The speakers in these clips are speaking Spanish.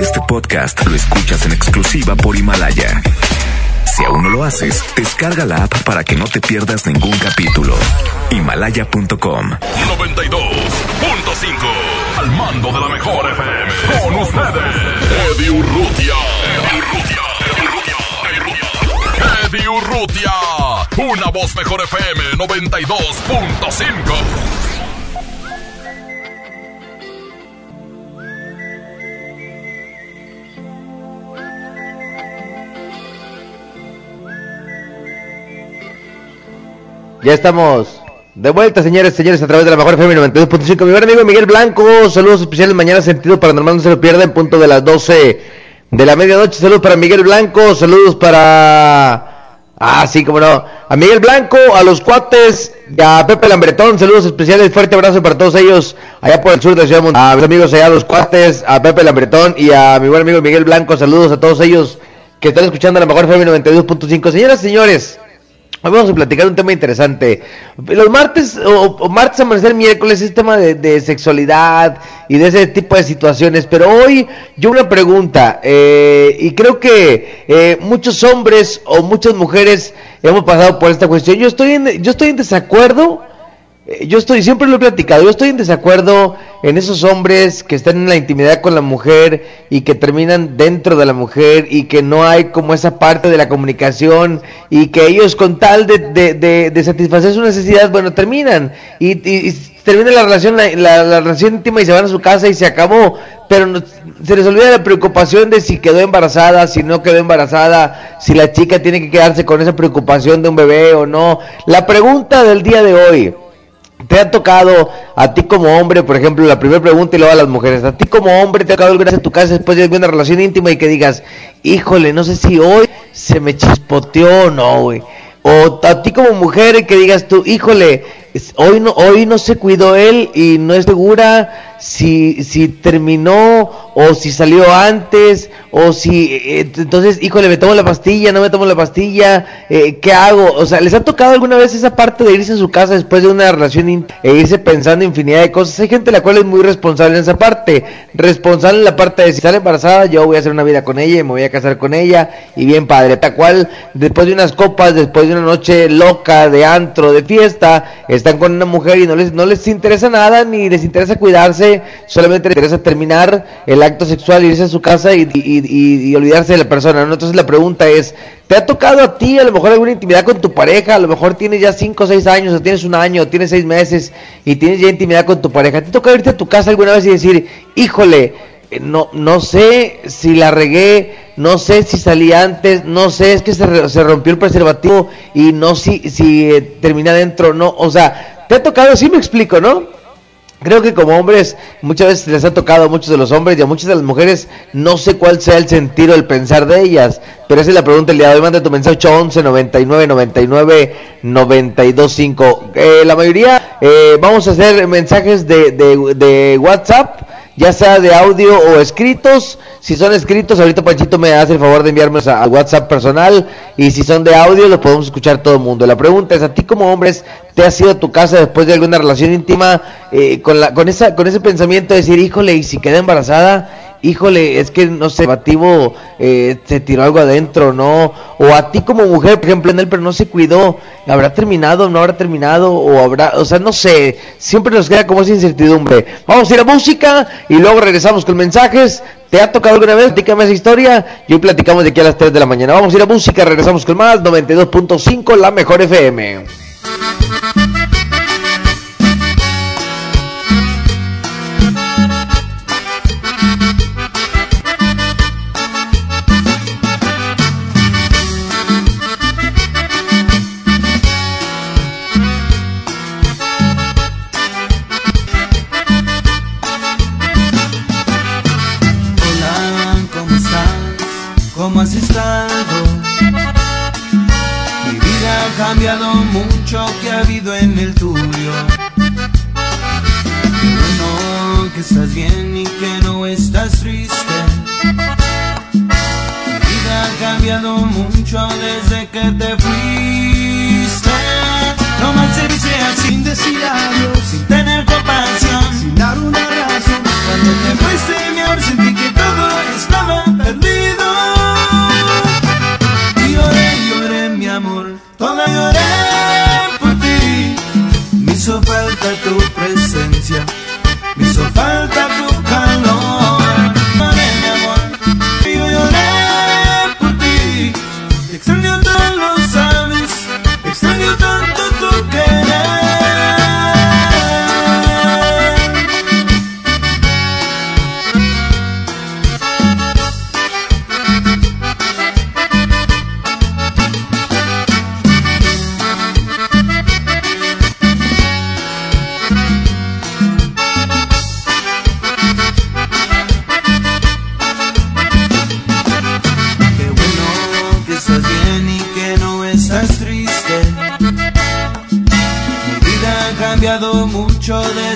Este podcast lo escuchas en exclusiva por Himalaya. Si aún no lo haces, descarga la app para que no te pierdas ningún capítulo. Himalaya.com 92.5 Al mando de la mejor FM. Con ustedes, Eddie Urrutia. Eddie Urrutia. Eddie Urrutia. Una voz mejor FM 92.5. Ya estamos de vuelta, señores, señores, a través de la mejor FM 92.5. Mi buen amigo Miguel Blanco, saludos especiales mañana, sentido paranormal, no se lo pierda en punto de las 12 de la medianoche. Saludos para Miguel Blanco, saludos para. Ah, sí, como no. A Miguel Blanco, a los cuates, a Pepe Lambretón, saludos especiales, fuerte abrazo para todos ellos allá por el sur de ciudad. Monterrey. A mis amigos allá, a los cuates, a Pepe Lambretón y a mi buen amigo Miguel Blanco, saludos a todos ellos que están escuchando la mejor FM 92.5. Señoras y señores. Hoy vamos a platicar un tema interesante. Los martes o, o martes, amanecer, miércoles es tema de, sexualidad y de ese tipo de situaciones. Pero hoy yo una pregunta eh, y creo que eh, muchos hombres o muchas mujeres hemos pasado por esta cuestión. Yo estoy en, yo estoy en desacuerdo. Eh, Yo estoy, siempre lo he platicado, yo estoy en desacuerdo en esos hombres que están en la intimidad con la mujer y que terminan dentro de la mujer y que no hay como esa parte de la comunicación y que ellos con tal de, de, satisfacer su necesidad, bueno, terminan y, termina la relación, la, la, la, relación íntima y se van a su casa y se acabó, pero no, se les olvida la preocupación de si quedó embarazada, si no quedó embarazada, si la chica tiene que quedarse con esa preocupación de un bebé o no. La pregunta del día de hoy, ¿Te ha tocado a ti como hombre, por ejemplo, la primera pregunta y luego a las mujeres, a ti como hombre te ha tocado vez en tu casa después de una relación íntima y que digas, híjole, no sé si hoy se me chispoteó o no, güey? O a ti como mujer que digas tú, híjole, hoy no, hoy no se cuidó él y no es segura si, si terminó o si salió antes o si eh, entonces híjole me tomo la pastilla no me tomo la pastilla eh, qué hago o sea les ha tocado alguna vez esa parte de irse a su casa después de una relación e irse pensando infinidad de cosas hay gente la cual es muy responsable en esa parte responsable en la parte de si sale embarazada yo voy a hacer una vida con ella y me voy a casar con ella y bien padre tal cual después de unas copas después de una noche loca de antro de fiesta están con una mujer y no les no les interesa nada ni les interesa cuidarse solamente les interesa terminar el acto sexual, irse a su casa y, y, y, olvidarse de la persona, ¿no? Entonces la pregunta es, ¿te ha tocado a ti a lo mejor alguna intimidad con tu pareja? A lo mejor tienes ya 5 o 6 años, o tienes un año, o tienes 6 meses y tienes ya intimidad con tu pareja. ¿Te ha tocado irte a tu casa alguna vez y decir, híjole, no, no sé si la regué, no sé si salí antes, no sé, es que se, se rompió el preservativo y no si, si eh, termina adentro, no, o sea, te ha tocado, sí me explico, ¿no? Creo que como hombres muchas veces les ha tocado a muchos de los hombres y a muchas de las mujeres no sé cuál sea el sentido el pensar de ellas, pero esa es la pregunta del día de hoy. Manda tu mensaje 811 99 99 925. Eh, la mayoría eh, vamos a hacer mensajes de, de WhatsApp ya sea de audio o escritos. Si son escritos, ahorita Panchito me hace el favor de enviarme al WhatsApp personal. Y si son de audio, lo podemos escuchar todo el mundo. La pregunta es, ¿a ti como hombres te has ido a tu casa después de alguna relación íntima eh, con, la, con, esa, con ese pensamiento de decir, híjole, y si queda embarazada? Híjole, es que no sé, bativo eh, se tiró algo adentro, ¿no? O a ti como mujer, por ejemplo, en él, pero no se cuidó, ¿habrá terminado, no habrá terminado? O habrá, o sea, no sé, siempre nos queda como esa incertidumbre. Vamos a ir a música y luego regresamos con mensajes. ¿Te ha tocado alguna vez? Dígame esa historia y hoy platicamos de aquí a las 3 de la mañana. Vamos a ir a música, regresamos con más, 92.5, la mejor FM. Habido en el tuyo. Qué bueno que estás bien y que no estás triste. Mi vida ha cambiado mucho desde que te fuiste. No más se dice sin decir adiós, sin tener compasión, sin dar una razón. Cuando te fuiste, mi amor, sentí Iglesia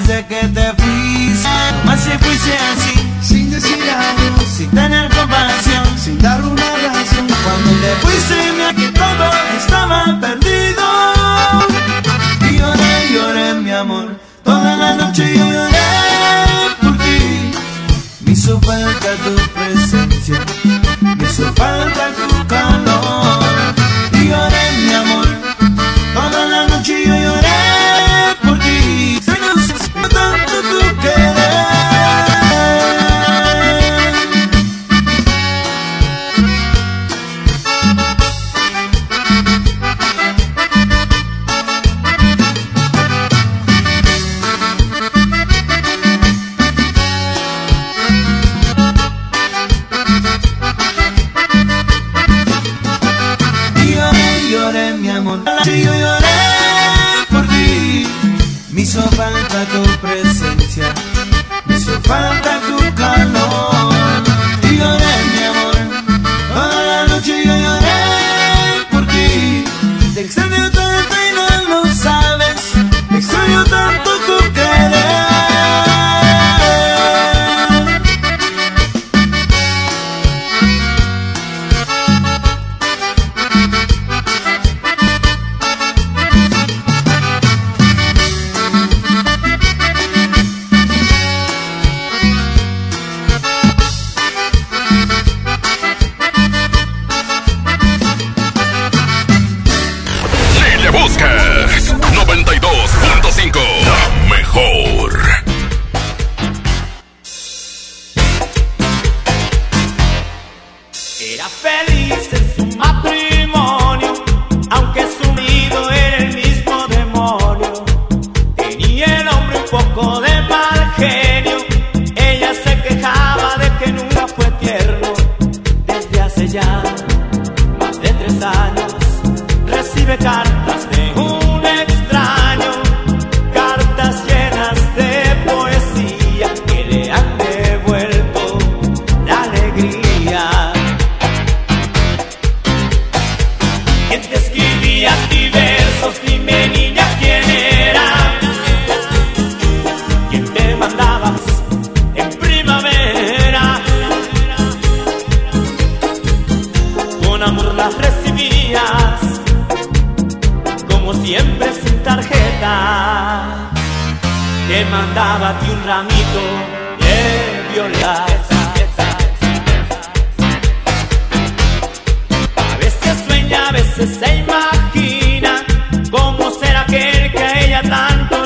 desde que te fuiste. Más si fuiste así, sin decir algo, sin tener compasión, sin dar una razón. Cuando te fuiste me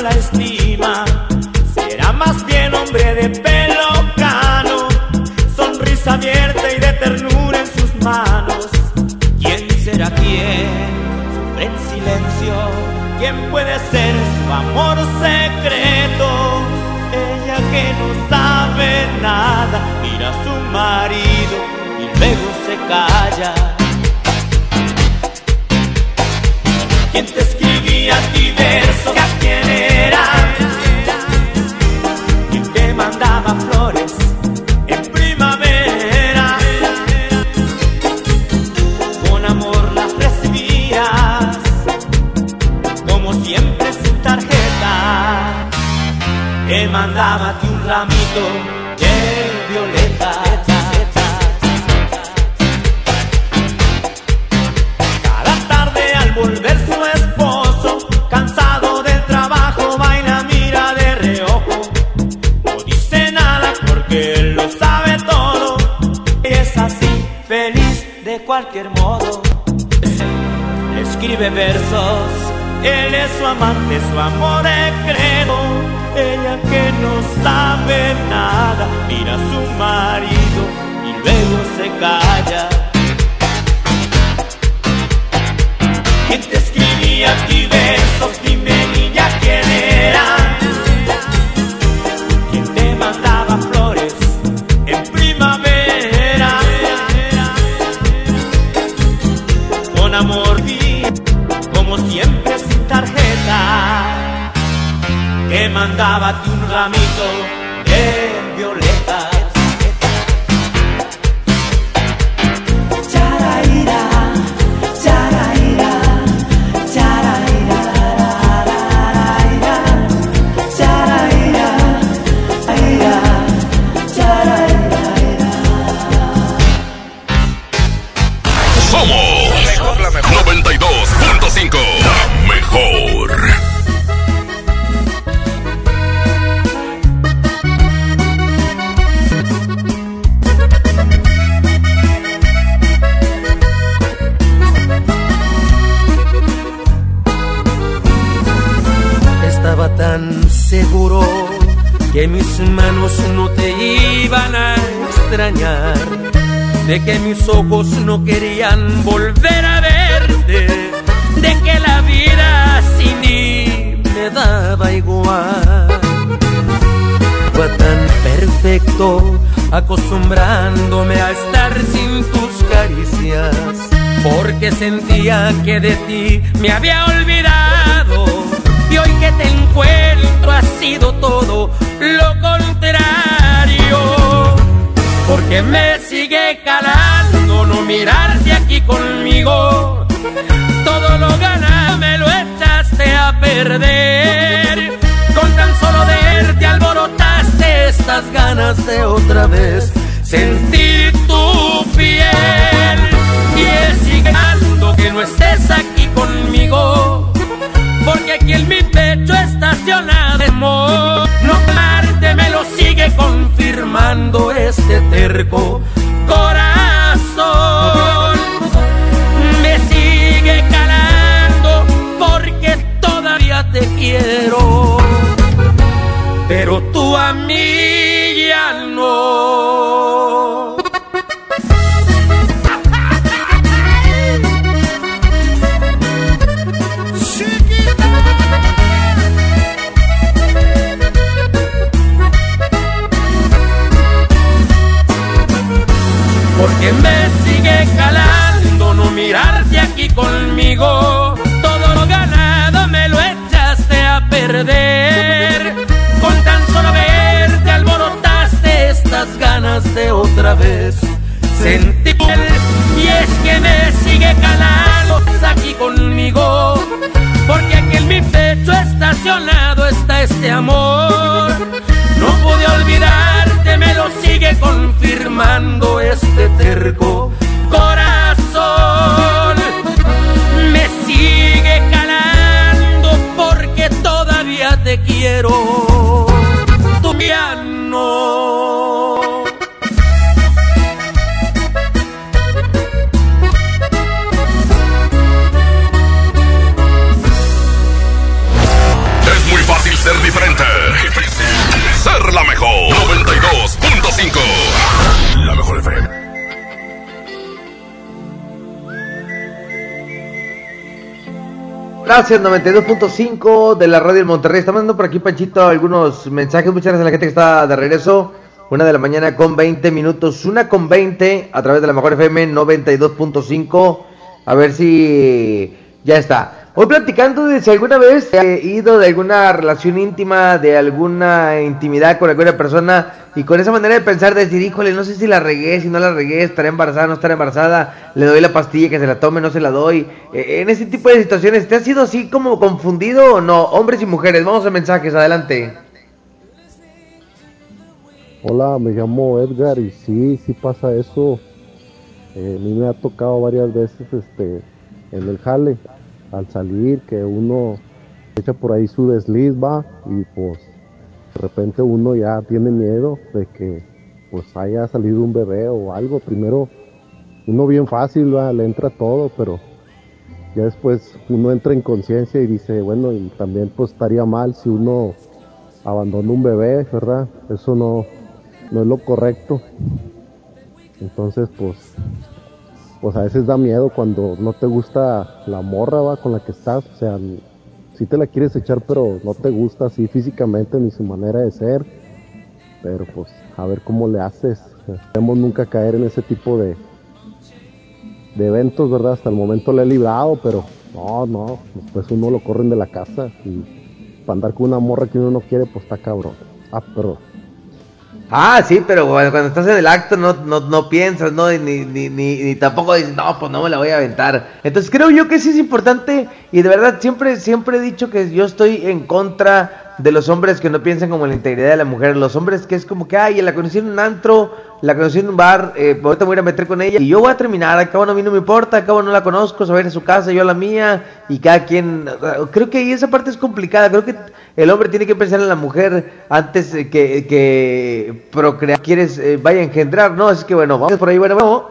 la estima. Si era más bien hombre de su amante, su amor es credo. Ella que no sabe nada, mira a su marido y luego se calla. Que de ti me había olvidado y hoy que te encuentro ha sido todo lo contrario. Porque me sigue calando no mirarte aquí conmigo. Todo lo ganado me lo echaste a perder. Con tan solo verte alborotaste estas ganas de otra vez sentir tu piel. Y es sigue que no estés aquí conmigo porque aquí en mi pecho estacionado amor. No parte me lo sigue confirmando este terco corazón. Me sigue calando porque todavía te quiero, pero tú a mí de otra vez sentir. Y es que me sigue calando aquí conmigo. Porque aquí en mi pecho estacionado está este amor. No pude olvidarte, me lo sigue confirmando Gracias, 92.5 de la radio del Monterrey. Está mandando por aquí, Panchito, algunos mensajes. Muchas gracias a la gente que está de regreso. Una de la mañana con 20 minutos. Una con 20 a través de la mejor FM 92.5. A ver si ya está. Hoy platicando de si alguna vez he ido de alguna relación íntima, de alguna intimidad con alguna persona y con esa manera de pensar, de decir, híjole, no sé si la regué, si no la regué, estaré embarazada, no estaré embarazada, le doy la pastilla que se la tome, no se la doy. Eh, en ese tipo de situaciones, ¿te has sido así como confundido o no? Hombres y mujeres, vamos a mensajes, adelante. Hola, me llamo Edgar y sí, sí pasa eso. Eh, a mí me ha tocado varias veces este, en el jale, al salir, que uno echa por ahí su desliz, va, y pues de repente uno ya tiene miedo de que pues haya salido un bebé o algo. Primero, uno bien fácil, le entra todo, pero ya después uno entra en conciencia y dice, bueno, y también pues estaría mal si uno abandona un bebé, ¿verdad? Eso no, no es lo correcto. Entonces, pues, pues a veces da miedo cuando no te gusta la morra, va, con la que estás. O sea, si te la quieres echar, pero no te gusta así físicamente ni su manera de ser. Pero pues, a ver cómo le haces. Esperemos nunca caer en ese tipo de, de eventos, ¿verdad? Hasta el momento le he librado, pero no, no, después uno lo corren de la casa y para andar con una morra que uno no quiere, pues está cabrón. Ah, perdón. Ah, sí, pero cuando cuando estás en el acto no, no, no piensas, ¿no? Ni, ni, ni, ni tampoco dices, no, pues no me la voy a aventar. Entonces creo yo que sí es importante y de verdad siempre, siempre he dicho que yo estoy en contra de los hombres que no piensan como en la integridad de la mujer. Los hombres que es como que, ay, la conocí en un antro, la conocí en un bar, eh, ahorita me voy a meter con ella y yo voy a terminar. Al cabo no, a mí no me importa, al cabo no la conozco, se va a ir a su casa, yo a la mía y cada quien. Creo que esa parte es complicada. Creo que el hombre tiene que pensar en la mujer antes eh, que, que procrear, quieres, eh, vaya a engendrar, ¿no? Es que bueno, vamos por ahí, bueno, vamos.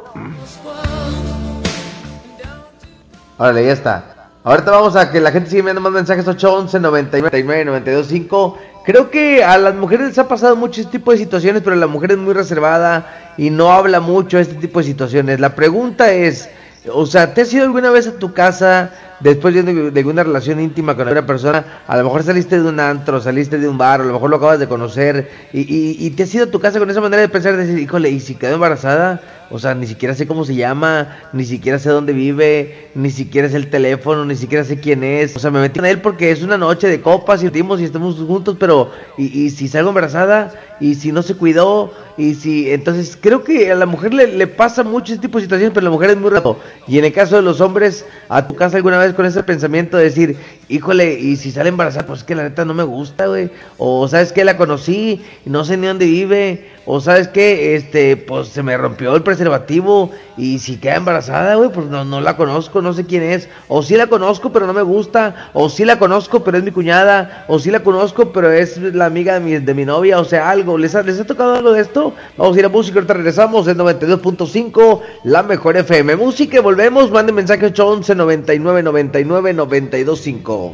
Órale, ya está. Ahorita vamos a que la gente siga enviando más mensajes 811 99 925. Creo que a las mujeres les ha pasado mucho este tipo de situaciones, pero la mujer es muy reservada y no habla mucho de este tipo de situaciones. La pregunta es, o sea, ¿te has ido alguna vez a tu casa después de, de una relación íntima con otra persona? A lo mejor saliste de un antro, saliste de un bar, a lo mejor lo acabas de conocer y, y, y te has ido a tu casa con esa manera de pensar, de decir, híjole, ¿y si quedó embarazada? O sea, ni siquiera sé cómo se llama, ni siquiera sé dónde vive, ni siquiera sé el teléfono, ni siquiera sé quién es. O sea, me metí con él porque es una noche de copas y y estamos juntos, pero y, si salgo embarazada, y si no se cuidó, y si entonces creo que a la mujer le, le pasa mucho ese tipo de situaciones, pero la mujer es muy rápido. Y en el caso de los hombres, a tu casa alguna vez con ese pensamiento de decir, híjole, y si sale embarazada, pues es que la neta no me gusta, güey. O sabes que la conocí no sé ni dónde vive. O sabes que, este, pues se me rompió el preservativo y si queda embarazada, güey, pues no, no la conozco, no sé quién es. O sí la conozco, pero no me gusta. O sí la conozco, pero es mi cuñada. O sí la conozco, pero es la amiga de mi, de mi novia. O sea, algo. ¿Les ha, ¿Les ha tocado algo de esto? Vamos a ir a música, ahorita regresamos en 92.5, la mejor FM. Música volvemos. Manden mensaje 811 99 99 925.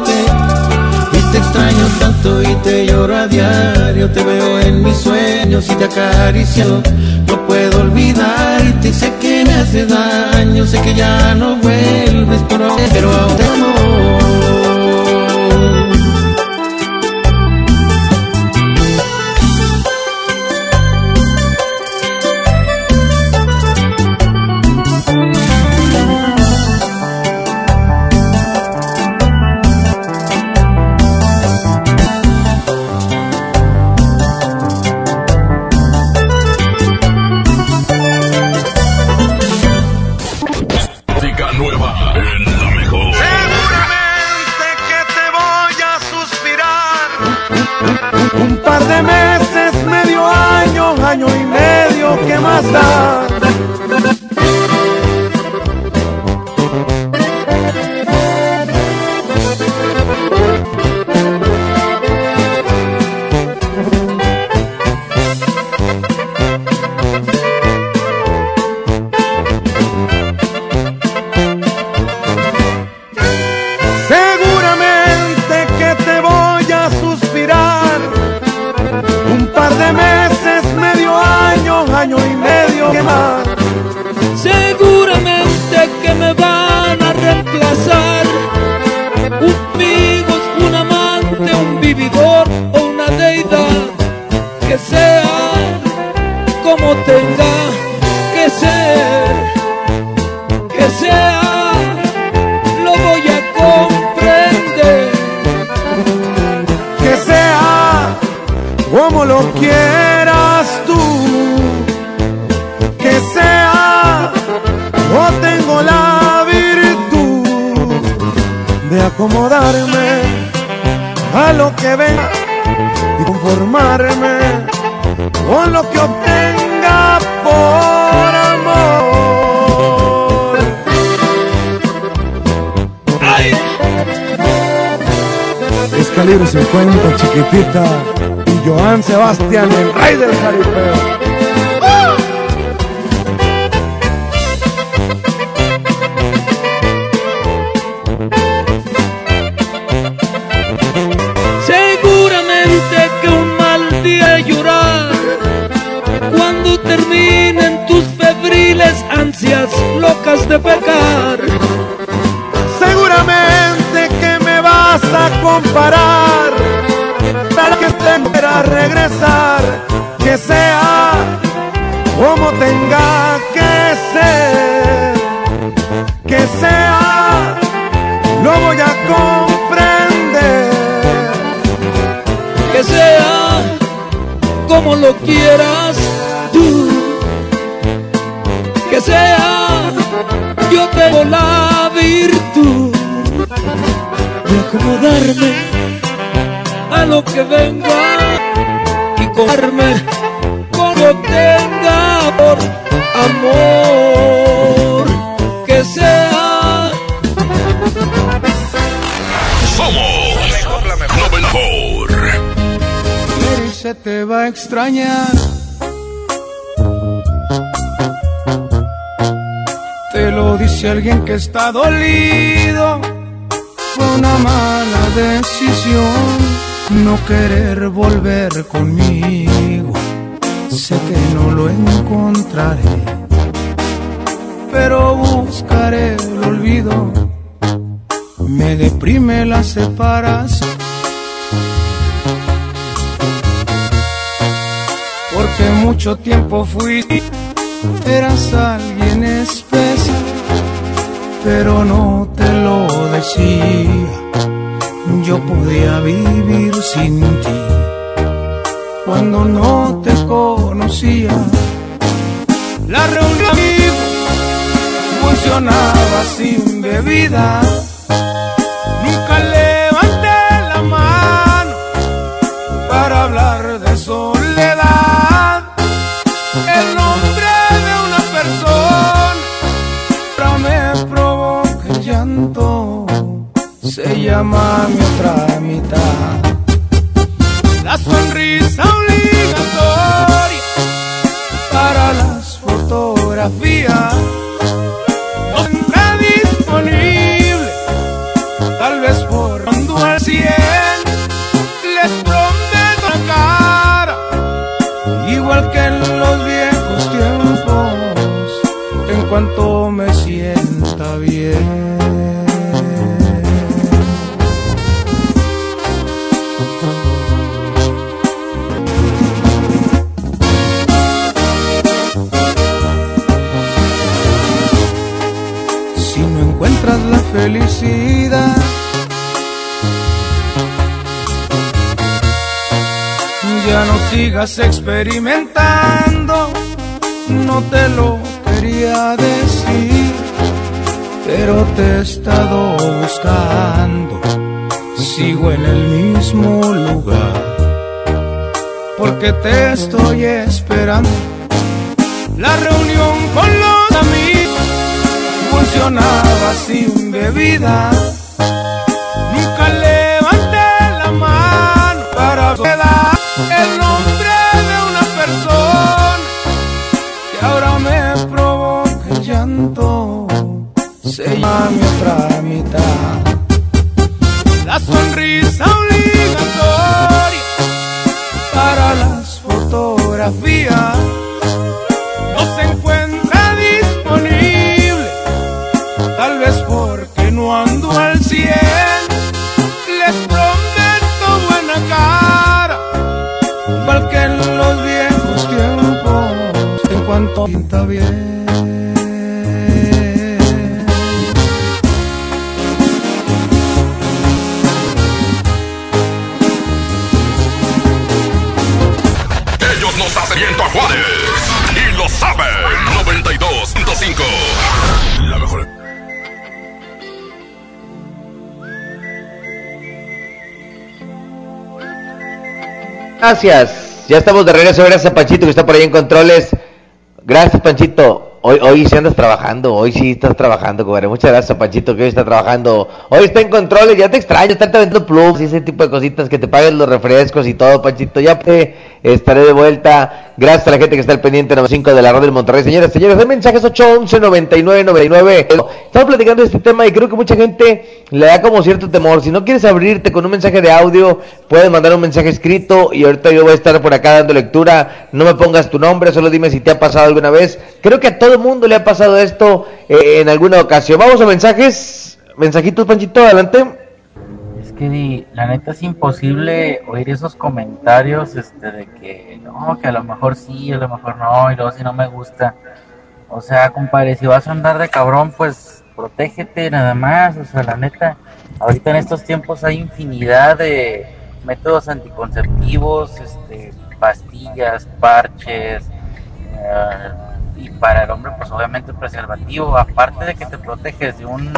te extraño tanto y te lloro a diario, te veo en mis sueños y te acaricio. No puedo olvidarte y sé que me hace daño, sé que ya no vuelves, pero, pero aún te amo. Sebastián, está dolido. Fue una mala decisión no querer volver conmigo. Sé que no lo encontraré, pero buscaré el olvido. Me deprime la separación. porque mucho tiempo fui, eras alguien especial, pero no te lo decía. Yo podía vivir sin ti cuando no te conocía. La reunión funcionaba sin bebida. Llama mi otra mitad. La sonrisa obligatoria para las fotografías. Sigas experimentando. No te lo quería decir, pero te he estado buscando. Sigo en el mismo lugar, porque te estoy esperando. La reunión con los amigos funcionaba sin bebida. Nunca levanté la mano para dar el nombre sonrisa obligatoria para las fotografías no se encuentra disponible, tal vez porque no ando al 100. Les prometo buena cara, igual que en los viejos tiempos, pinta bien. Viento a Juárez. Y lo saben. 92.5. La mejor. Gracias. Ya estamos de regreso. Gracias a Panchito que está por ahí en controles. Gracias, Panchito. Hoy, hoy sí andas trabajando. Hoy sí estás trabajando, comadre. Muchas gracias, Panchito, que hoy está trabajando. Hoy está en controles. Ya te extraño. Estarte vendiendo plus y ese tipo de cositas que te paguen los refrescos y todo, Panchito. Ya te estaré de vuelta. Gracias a la gente que está al pendiente 95 de la radio del Monterrey. Señoras, señores, de mensajes 811 99 99. Estamos platicando de este tema y creo que mucha gente le da como cierto temor. Si no quieres abrirte con un mensaje de audio, puedes mandar un mensaje escrito y ahorita yo voy a estar por acá dando lectura. No me pongas tu nombre, solo dime si te ha pasado alguna vez. Creo que a todo el mundo le ha pasado esto eh, en alguna ocasión. Vamos a mensajes. Mensajitos, Panchito, adelante. Es que la neta es imposible oír esos comentarios este de que no, que a lo mejor sí, a lo mejor no, y luego si no me gusta. O sea, compadre, si vas a andar de cabrón, pues protégete nada más. O sea, la neta, ahorita en estos tiempos hay infinidad de métodos anticonceptivos, este, pastillas, parches, eh, y para el hombre, pues obviamente preservativo. Aparte de que te proteges de un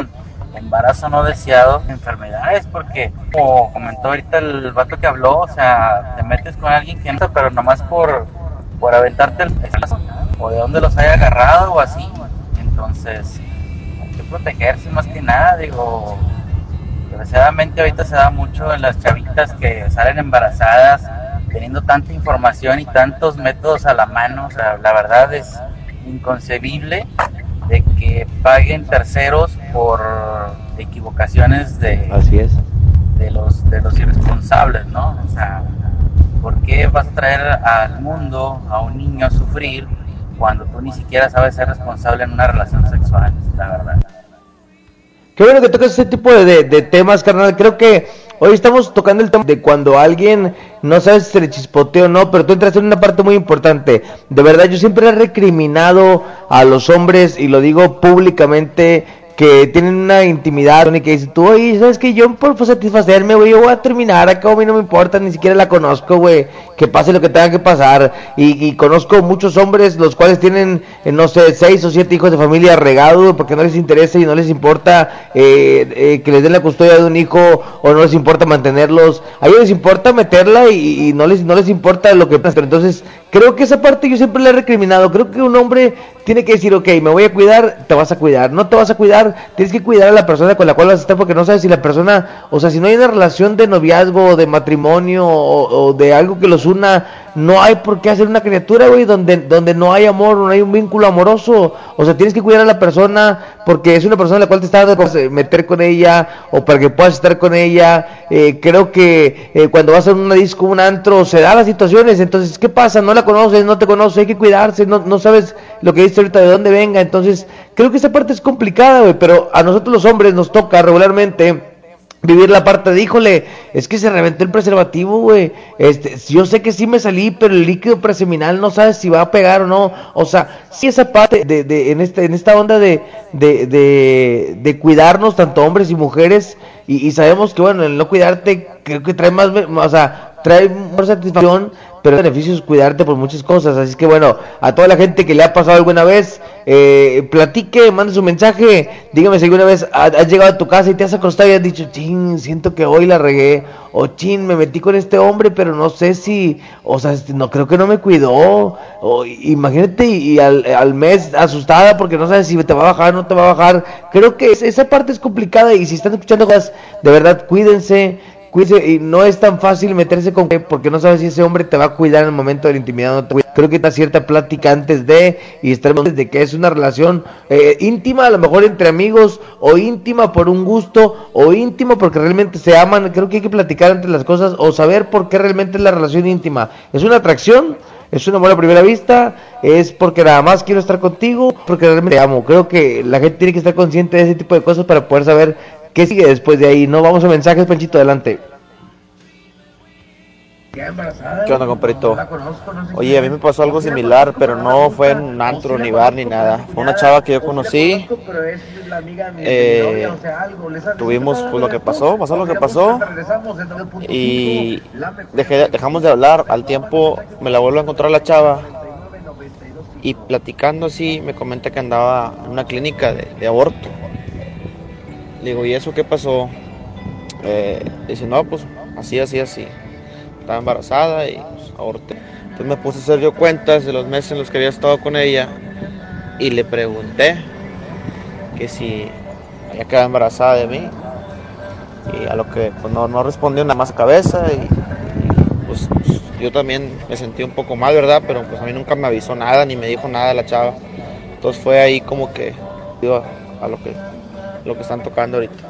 embarazo no deseado, enfermedades, porque como comentó ahorita el vato que habló, o sea, te metes con alguien que no, pero nomás por, por aventarte el pedazo, o de dónde los haya agarrado o así. Entonces, protegerse más que nada, digo. Desgraciadamente ahorita se da mucho en las chavitas que salen embarazadas, teniendo tanta información y tantos métodos a la mano, o sea, la verdad es inconcebible de que paguen terceros por equivocaciones de, Así es. de los de los irresponsables, ¿no? O sea, ¿por qué vas a traer al mundo a un niño a sufrir cuando tú ni siquiera sabes ser responsable en una relación sexual? La verdad. Qué bueno que tocas ese tipo de, de- temas, carnal. Creo que hoy estamos tocando el tema de cuando alguien no sabe si se le chispotea o no, pero tú entras en una parte muy importante. De verdad, yo siempre he recriminado a los hombres, y lo digo públicamente, que tienen una intimidad y que dicen tú, oye, ¿sabes que Yo por satisfacerme, güey, yo voy a terminar acá, a mí no me importa, ni siquiera la conozco, güey, que pase lo que tenga que pasar. Y, y conozco muchos hombres los cuales tienen, eh, no sé, seis o siete hijos de familia regados porque no les interesa y no les importa eh, eh, que les den la custodia de un hijo o no les importa mantenerlos. A ellos les importa meterla y, y no les no les importa lo que pasa. Pero entonces, creo que esa parte yo siempre la he recriminado. Creo que un hombre tiene que decir, ok, me voy a cuidar, te vas a cuidar. No te vas a cuidar, tienes que cuidar a la persona con la cual vas a estar porque no sabes si la persona, o sea, si no hay una relación de noviazgo o de matrimonio o, de algo que los una, no hay por qué hacer una criatura, güey, donde, donde no hay amor, no hay un vínculo amoroso. O sea, tienes que cuidar a la persona porque es una persona a la cual te estás de meter con ella o para que puedas estar con ella. Eh, creo que eh, cuando vas a una disco, un antro, se dan las situaciones. Entonces, ¿qué pasa? No la conoces, no te conoces, hay que cuidarse, no, no sabes lo que dice ahorita de dónde venga. Entonces, creo que esa parte es complicada, güey, pero a nosotros los hombres nos toca regularmente vivir la parte de, híjole, es que se reventó el preservativo, güey. Este, yo sé que sí me salí, pero el líquido preseminal no sabes si va a pegar o no. O sea, sí esa parte de, de en este, en esta onda de, de, de, de cuidarnos, tanto hombres y mujeres, y, y sabemos que bueno, el no cuidarte, creo que trae más, o sea, trae más satisfacción, pero beneficios cuidarte por muchas cosas. Así que bueno, a toda la gente que le ha pasado alguna vez, eh, platique, mande su mensaje, dígame si alguna vez ha- has llegado a tu casa y te has acostado y has dicho, chin, siento que hoy la regué, o chin, me metí con este hombre, pero no sé si, o sea, este, no creo que no me cuidó, o imagínate y, al, al mes asustada porque no sabes si te va a bajar o no te va a bajar. Creo que es- esa parte es complicada y si están escuchando cosas, de verdad, cuídense. Cuídense, y no es tan fácil meterse con porque no sabes si ese hombre te va a cuidar en el momento de la intimidad no te cuida. Creo que está cierta plática antes de y estaremos de que es una relación eh, íntima, a lo mejor entre amigos, o íntima por un gusto, o íntima porque realmente se aman. Creo que hay que platicar entre las cosas o saber por qué realmente es la relación íntima. ¿Es una atracción? ¿Es un amor a primera vista? ¿Es porque nada más quiero estar contigo? Porque realmente te amo. Creo que la gente tiene que estar consciente de ese tipo de cosas para poder saber qué sigue después de ahí. No vamos a mensajes, Panchito, adelante. ¿Qué onda, compadrito? Oye, a mí me pasó algo similar, pero no fue en un antro, ni bar, ni nada. Fue una chava que yo conocí. Eh, tuvimos pues, lo que pasó, pasó lo que pasó. Y dejé- dejamos de hablar. Al tiempo me la vuelvo a encontrar la chava. Y platicando así, me comenta que andaba en una clínica de, de aborto. Le digo, ¿y eso qué pasó? Eh, dice, no, pues así, así, así. Estaba embarazada y pues. Entonces me puse a hacer yo cuentas de los meses en los que había estado con ella y le pregunté que si había quedado embarazada de mí. Y a lo que pues, no, no respondió nada más cabeza y, pues, pues, yo también me sentí un poco mal, ¿verdad? Pero pues a mí nunca me avisó nada ni me dijo nada la chava. Entonces fue ahí como que digo, a lo que, lo que están tocando ahorita.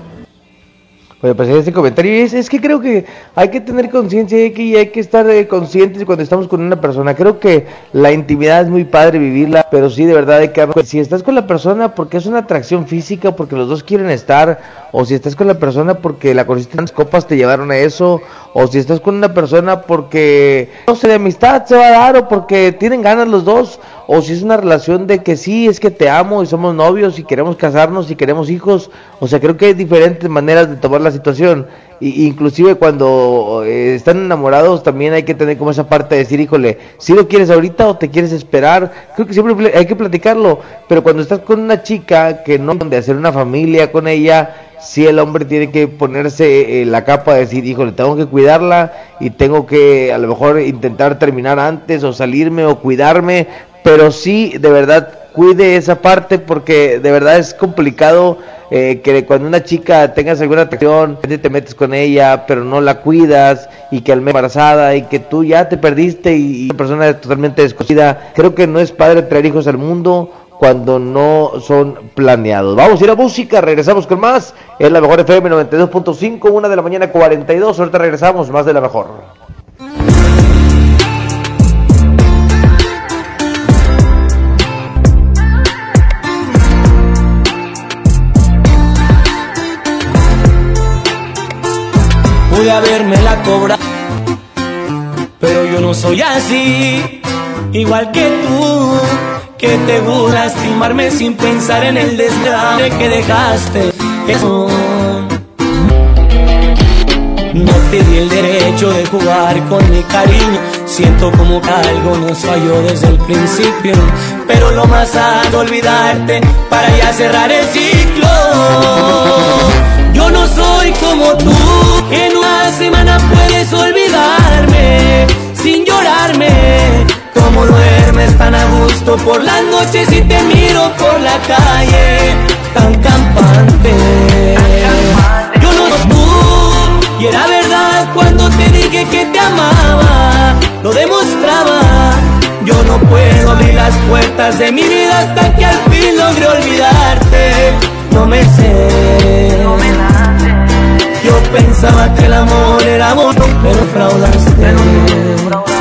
Oye, pues este comentario es, es que creo que hay que tener conciencia y hay hay que estar eh, conscientes cuando estamos con una persona. Creo que la intimidad es muy padre vivirla, pero sí, de verdad hay que... Si estás con la persona porque es una atracción física, porque los dos quieren estar, o si estás con la persona porque la conociste en las copas te llevaron a eso, o si estás con una persona porque, no sé, de amistad se va a dar, o porque tienen ganas los dos, o si es una relación de que sí, es que te amo y somos novios y queremos casarnos y queremos hijos, o sea, creo que hay diferentes maneras de tomar la situación, y, inclusive cuando eh, están enamorados también hay que tener como esa parte de decir, híjole, si lo quieres ahorita o te quieres esperar, creo que siempre hay que platicarlo, pero cuando estás con una chica que no de hacer una familia con ella, si el hombre tiene que ponerse eh, la capa de decir, híjole, tengo que cuidarla y tengo que a lo mejor intentar terminar antes o salirme o cuidarme, pero sí, de verdad, cuide esa parte porque de verdad es complicado eh, que cuando una chica tengas alguna atracción, te metes con ella, pero no la cuidas y que al mes embarazada y que tú ya te perdiste y, y una persona totalmente desconocida, creo que no es padre traer hijos al mundo cuando no son planeados. Vamos a ir a música, regresamos con más. Es la mejor FM 92.5, una de la mañana 42. Ahorita regresamos, más de la mejor. Pude haberme la cobra, pero yo no soy así, igual que tú, que te gusta lastimarme sin pensar en el desgrace que dejaste. Eso. No te di el derecho de jugar con mi cariño. Siento como que algo nos falló desde el principio. Pero lo más sano olvidarte para ya cerrar el ciclo. Yo no soy como tú, en una semana puedes olvidarme sin llorarme. Como duermes tan a gusto por las noches y te miro por la calle tan campante. Yo no tú, y era verdad cuando te dije que te amaba, lo demostraba. Yo no puedo abrir las puertas de mi vida hasta que al fin logre olvidarte. No me sé. Yo pensaba que el amor era amor, pero fraudaste.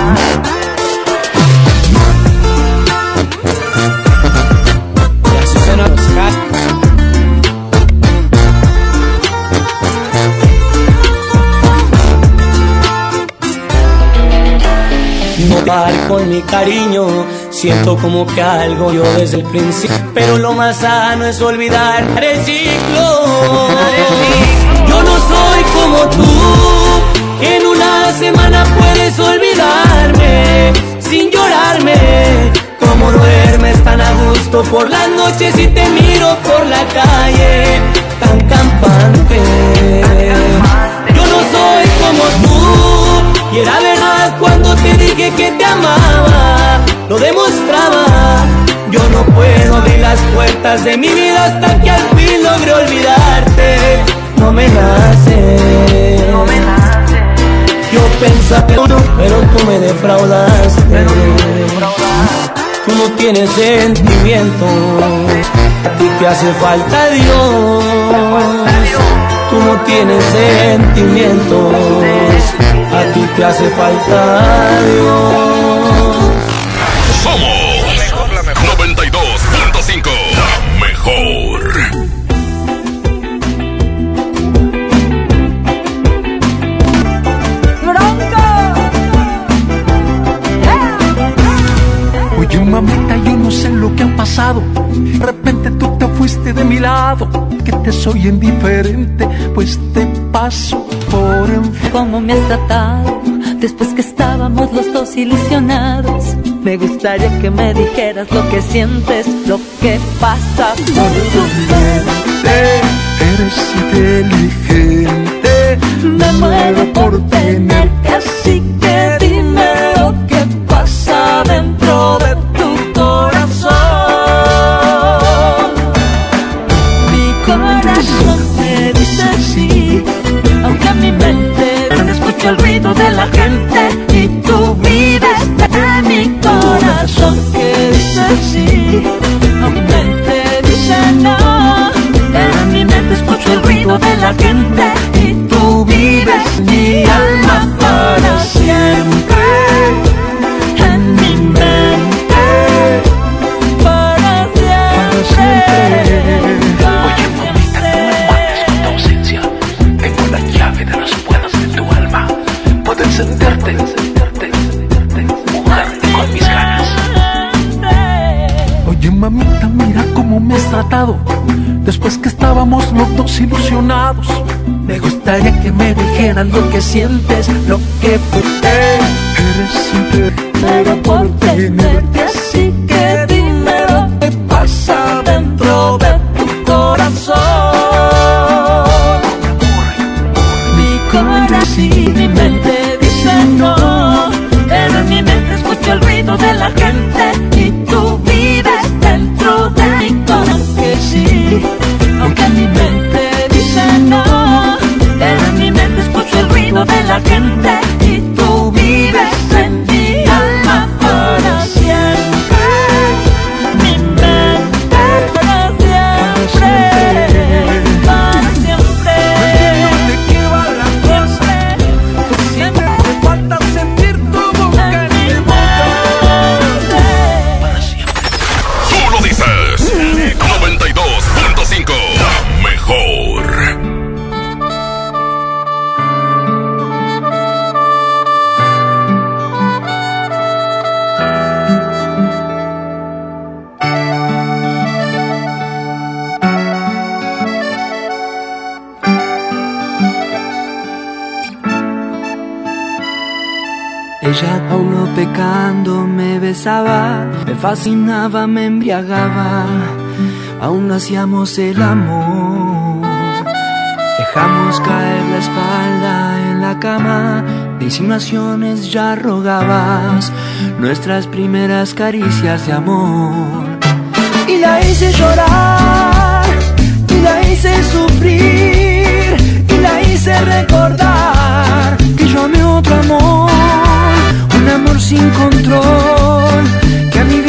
Dar con mi cariño, siento como que algo yo desde el principio, pero lo más sano es olvidar el ciclo. Yo no soy como tú, en una semana puedes olvidarme sin llorarme. Como duermes tan a gusto por las noches y te miro por la calle tan campante. Yo no soy como tú, y era verdad cuando te dije que te amaba, lo demostraba. Yo no puedo abrir las puertas de mi vida hasta que al fin logre olvidarte. No me nace, no me nace. Yo pensaba que no, pero tú me defraudaste. Tú no tienes sentimiento, a ti te hace falta Dios. Tú no tienes sentimientos, a ti te hace falta Dios. mamita, yo no sé lo que ha pasado. De repente tú te fuiste de mi lado. Que te soy indiferente, pues te paso por enfrente. ¿Cómo me has tratado? Después que estábamos los dos ilusionados. Me gustaría que me dijeras lo que sientes, lo que pasa por tu mente. Eres inteligente, me muero por tenerte mi mente dice no, en mi mente escucho el ruido de la gente que estábamos los dos ilusionados. Me gustaría que me dijeras lo que sientes Lo que eres Pero por tenerte así que dime lo que pasa dentro de tu corazón. Mi corazón fascinaba, me embriagaba, aún hacíamos el amor. Dejamos caer la espalda en la cama, de insinuaciones ya rogabas. Nuestras primeras caricias de amor. Y la hice llorar, y la hice sufrir, y la hice recordar que yo amé otro amor, un amor sin control,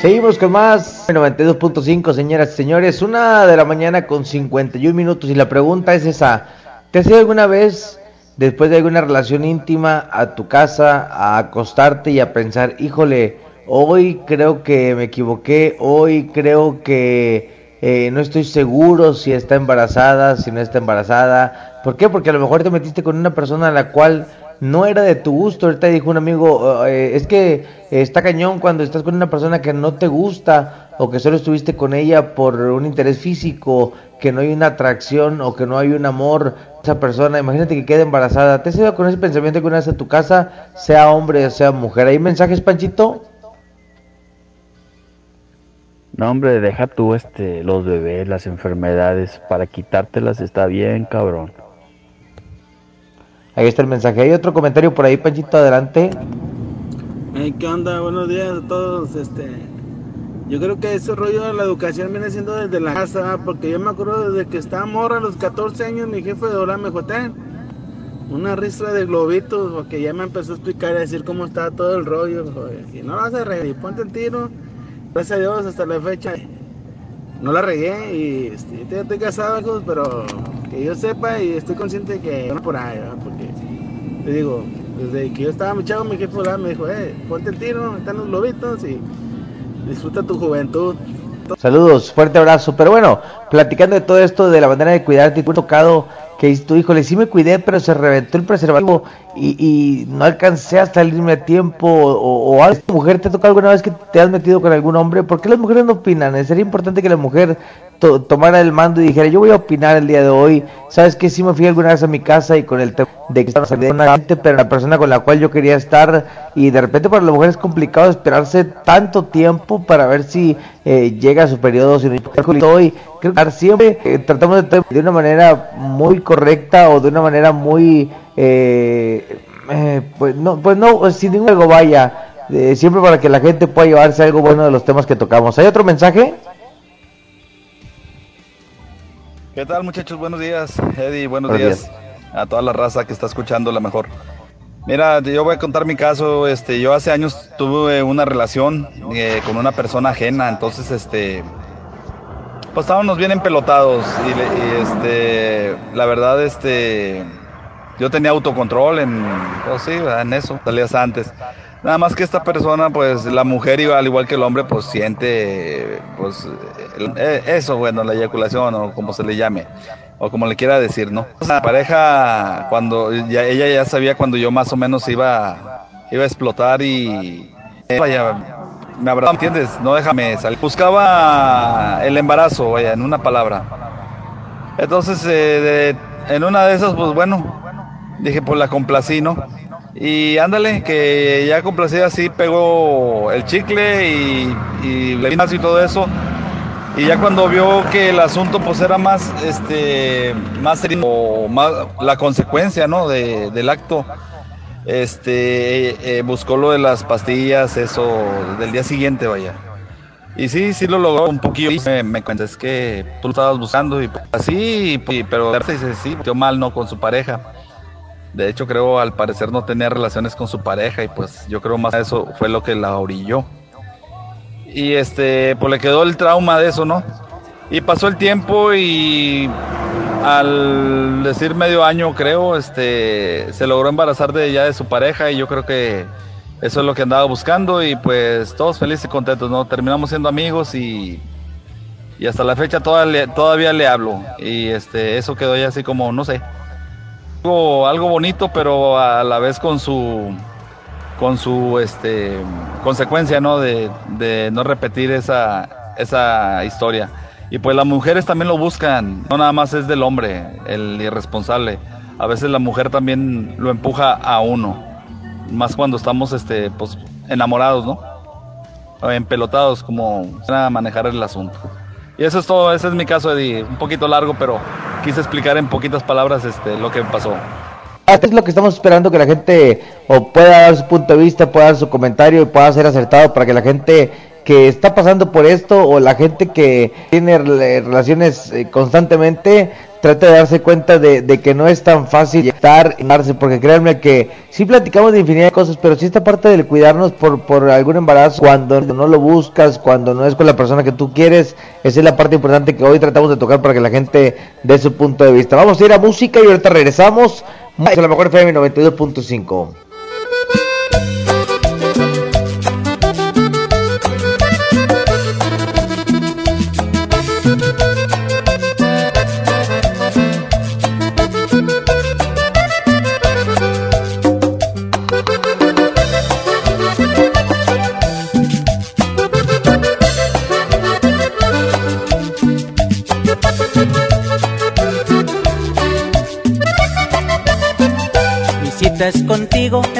Seguimos con más 92.5, señoras y señores. Una de la mañana con 51 minutos. Y la pregunta es esa: ¿Te has ido alguna vez, después de alguna relación íntima, a tu casa a acostarte y a pensar, híjole, hoy creo que me equivoqué, hoy creo que eh, no estoy seguro si está embarazada, si no está embarazada? ¿Por qué? Porque a lo mejor te metiste con una persona a la cual no era de tu gusto. Ahorita dijo un amigo, eh, es que está cañón cuando estás con una persona que no te gusta o que solo estuviste con ella por un interés físico, que no hay una atracción o que no hay un amor esa persona. Imagínate que quede embarazada. ¿Te has ido con ese pensamiento que una vez a tu casa, sea hombre o sea mujer? ¿Hay mensajes, Panchito? No, hombre, deja tú este, los bebés, las enfermedades, para quitártelas está bien, cabrón. Ahí está el mensaje. Hay otro comentario por ahí, Panchito, adelante. ¿Qué onda? Buenos días a todos. Este, yo creo que ese rollo de la educación viene siendo desde la casa, porque yo me acuerdo desde que estaba morra a los 14 años, mi jefe de hora me dijo, "Ten, una ristra de globitos, porque ya me empezó a explicar y a decir cómo estaba todo el rollo. Joder, y no vas a reír, ponte el tiro. Gracias a Dios, hasta la fecha no la regué y este, yo estoy casado, pero que yo sepa y estoy consciente de que no por ahí, ¿verdad? porque te digo, desde que yo estaba muy chavo, mi jefe me dijo, eh, ponte el tiro, están los globitos y disfruta tu juventud. Saludos, fuerte abrazo. Pero bueno, platicando de todo esto, de la manera de cuidarte, te he tocado que tú, híjole, sí me cuidé, pero se reventó el preservativo y, y no alcancé a salirme a tiempo. O, o a esta mujer, ¿te ha tocado alguna vez que te has metido con algún hombre? ¿Por qué las mujeres no opinan? Sería importante que la mujer to- tomara el mando y dijera, yo voy a opinar el día de hoy. ¿Sabes qué? Sí me fui alguna vez a mi casa y con el tema de que estaba una gente, pero la persona con la cual yo quería estar y de repente para la mujer es complicado esperarse tanto tiempo para ver si eh, llega a su periodo. Si no, hoy creo que siempre eh, tratamos de de una manera muy correcta o de una manera muy eh, eh, pues no pues no sin ningún algo vaya eh, siempre para que la gente pueda llevarse algo bueno de los temas que tocamos. ¿Hay otro mensaje? ¿Qué tal muchachos? Buenos días, Eddie, buenos, Buenos días. a toda la raza que está escuchando la mejor. Mira, yo voy a contar mi caso, este, yo hace años tuve una relación eh, con una persona ajena, entonces este, pues estábamos bien empelotados y, y, este, la verdad este, yo tenía autocontrol en, pues sí, en eso, salías antes. Nada más que esta persona, pues la mujer, igual- al igual que el hombre, pues siente, pues eh, eso, bueno, la eyaculación o como se le llame, o como le quiera decir, ¿no? La pareja, cuando ya, ella ya sabía cuando yo más o menos iba, iba a explotar y eh, vaya, me abrazó, ¿entiendes? No déjame salir. Buscaba el embarazo, vaya, en una palabra. Entonces, eh, de- en una de esas, pues bueno, dije, pues la complací, ¿no? Y ándale, que ya complacida así pegó el chicle y, y le vino y todo eso. Y ya cuando vio que el asunto pues era más, este, más o más la consecuencia, ¿no? De, del acto, este, eh, buscó lo de las pastillas, eso, del día siguiente, vaya. Y sí, sí lo logró un poquillo. Me, me cuentas que tú lo estabas buscando y así, pero dice, sí, quedó mal, ¿no? Con su pareja. De hecho, creo al parecer no tenía relaciones con su pareja y pues yo creo más eso fue lo que la orilló. Y este, pues le quedó el trauma de eso, ¿no? Y pasó el tiempo y al decir medio año, creo, este, se logró embarazar de ya de su pareja y yo creo que eso es lo que andaba buscando y pues todos felices y contentos, ¿no? Terminamos siendo amigos y, y hasta la fecha todavía, todavía le hablo y este, eso quedó ya así como, no sé, algo, bonito, pero a la vez con su con su este consecuencia, ¿no? De, de no repetir esa, esa historia. Y pues las mujeres también lo buscan, no nada más es del hombre, el irresponsable. A veces la mujer también lo empuja a uno, más cuando estamos este pues enamorados, ¿no? Empelotados, como a manejar el asunto. Y eso es todo, ese es mi caso, Eddie. Un poquito largo, pero quise explicar en poquitas palabras este, lo que pasó. es lo que estamos esperando que la gente o pueda dar su punto de vista, pueda dar su comentario y pueda ser acertado para que la gente que está pasando por esto o la gente que tiene rela- relaciones eh, constantemente trate de darse cuenta de, de que no es tan fácil estar y darse, porque créanme que sí platicamos de infinidad de cosas, pero sí esta parte del cuidarnos por, por algún embarazo, cuando no lo buscas, cuando no es con la persona que tú quieres, esa es la parte importante que hoy tratamos de tocar para que la gente dé su punto de vista. Vamos a ir a música y ahorita regresamos. A la mejor FM 92.5.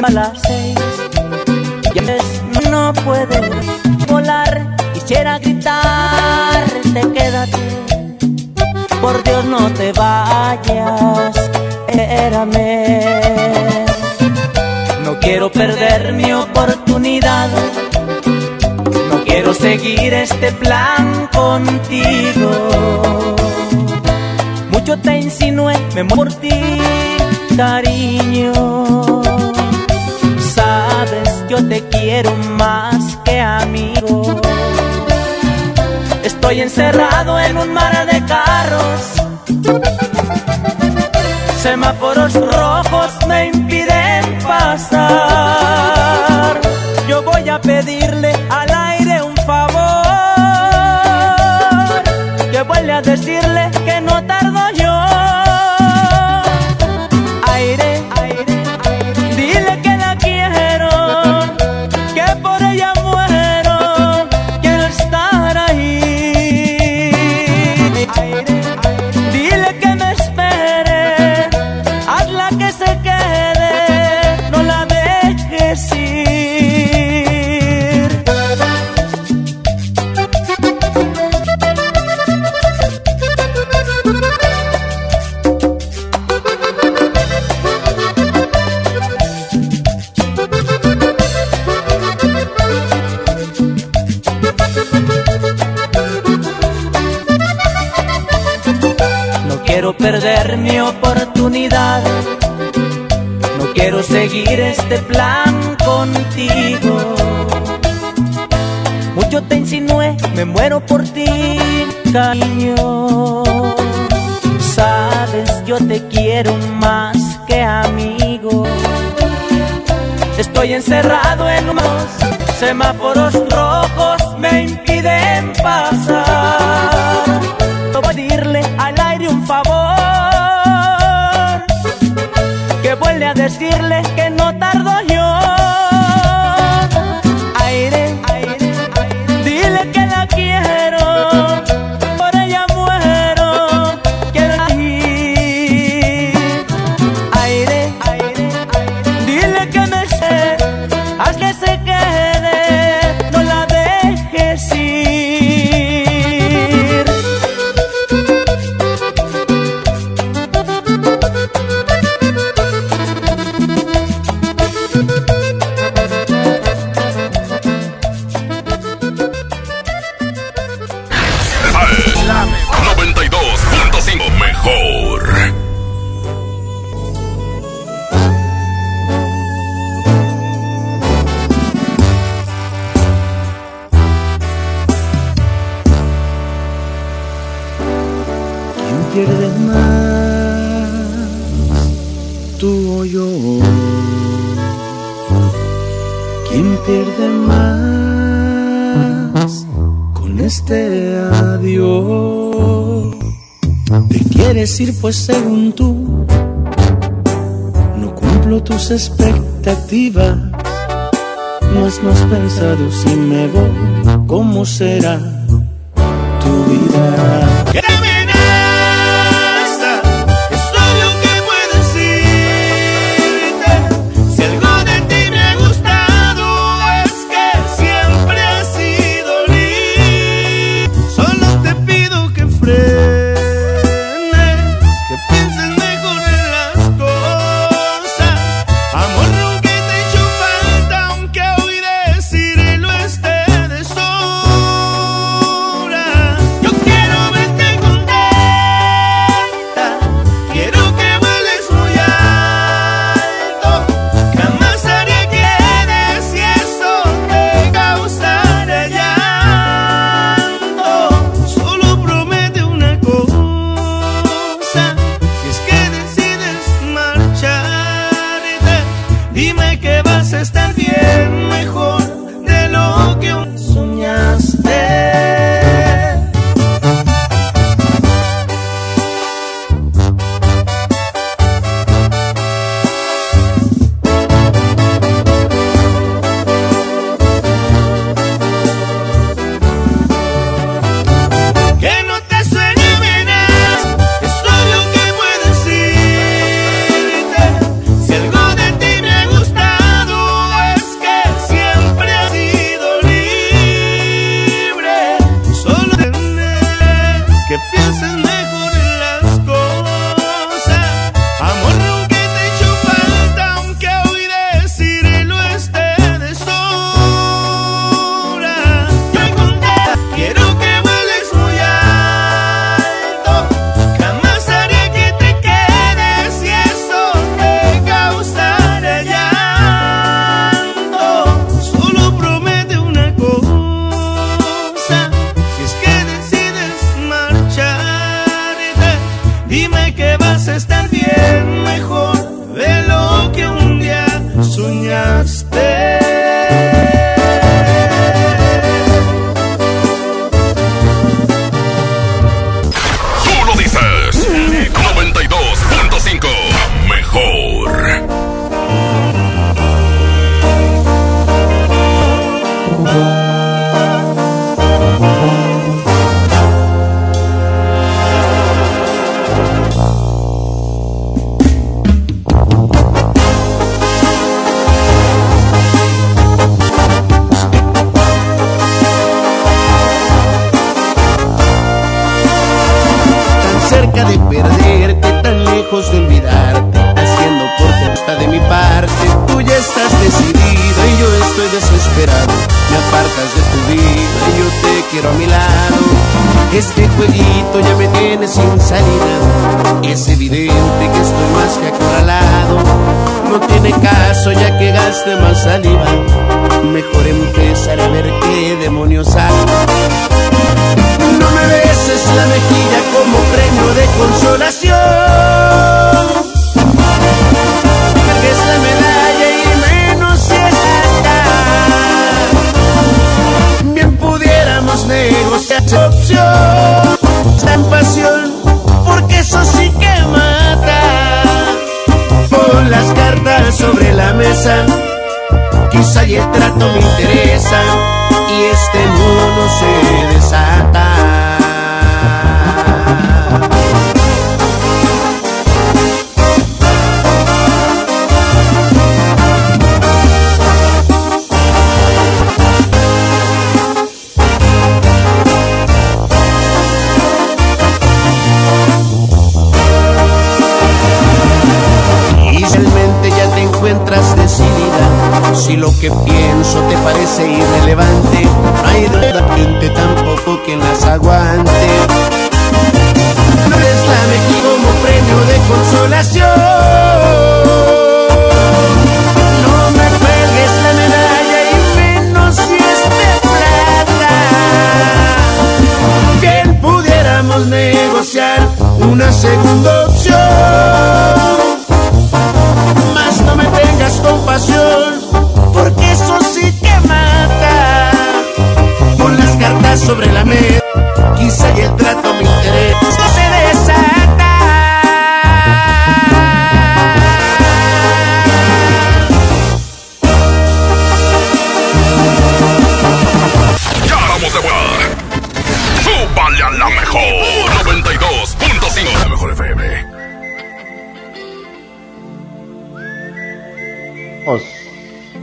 a las seis. Ya ves, no puedo volar. Quisiera gritarte, quédate. Por Dios, no te vayas. Espérame. No quiero perder mi oportunidad. No quiero seguir este plan contigo. Mucho te insinué, me muero cariño. Te quiero más que amigo. Estoy encerrado en un mar de carros. Semáforos rojos me impiden pasar. Yo voy a pedirle al aire un favor. Que vuelve a decirle encerrado en unos semáforos rojos, me impiden pasar. Voy a pedirle al aire un favor. Que vuelve a decirle dejes pues según tú no cumplo tus expectativas. No has más pensado si me voy, ¿cómo será tu vida?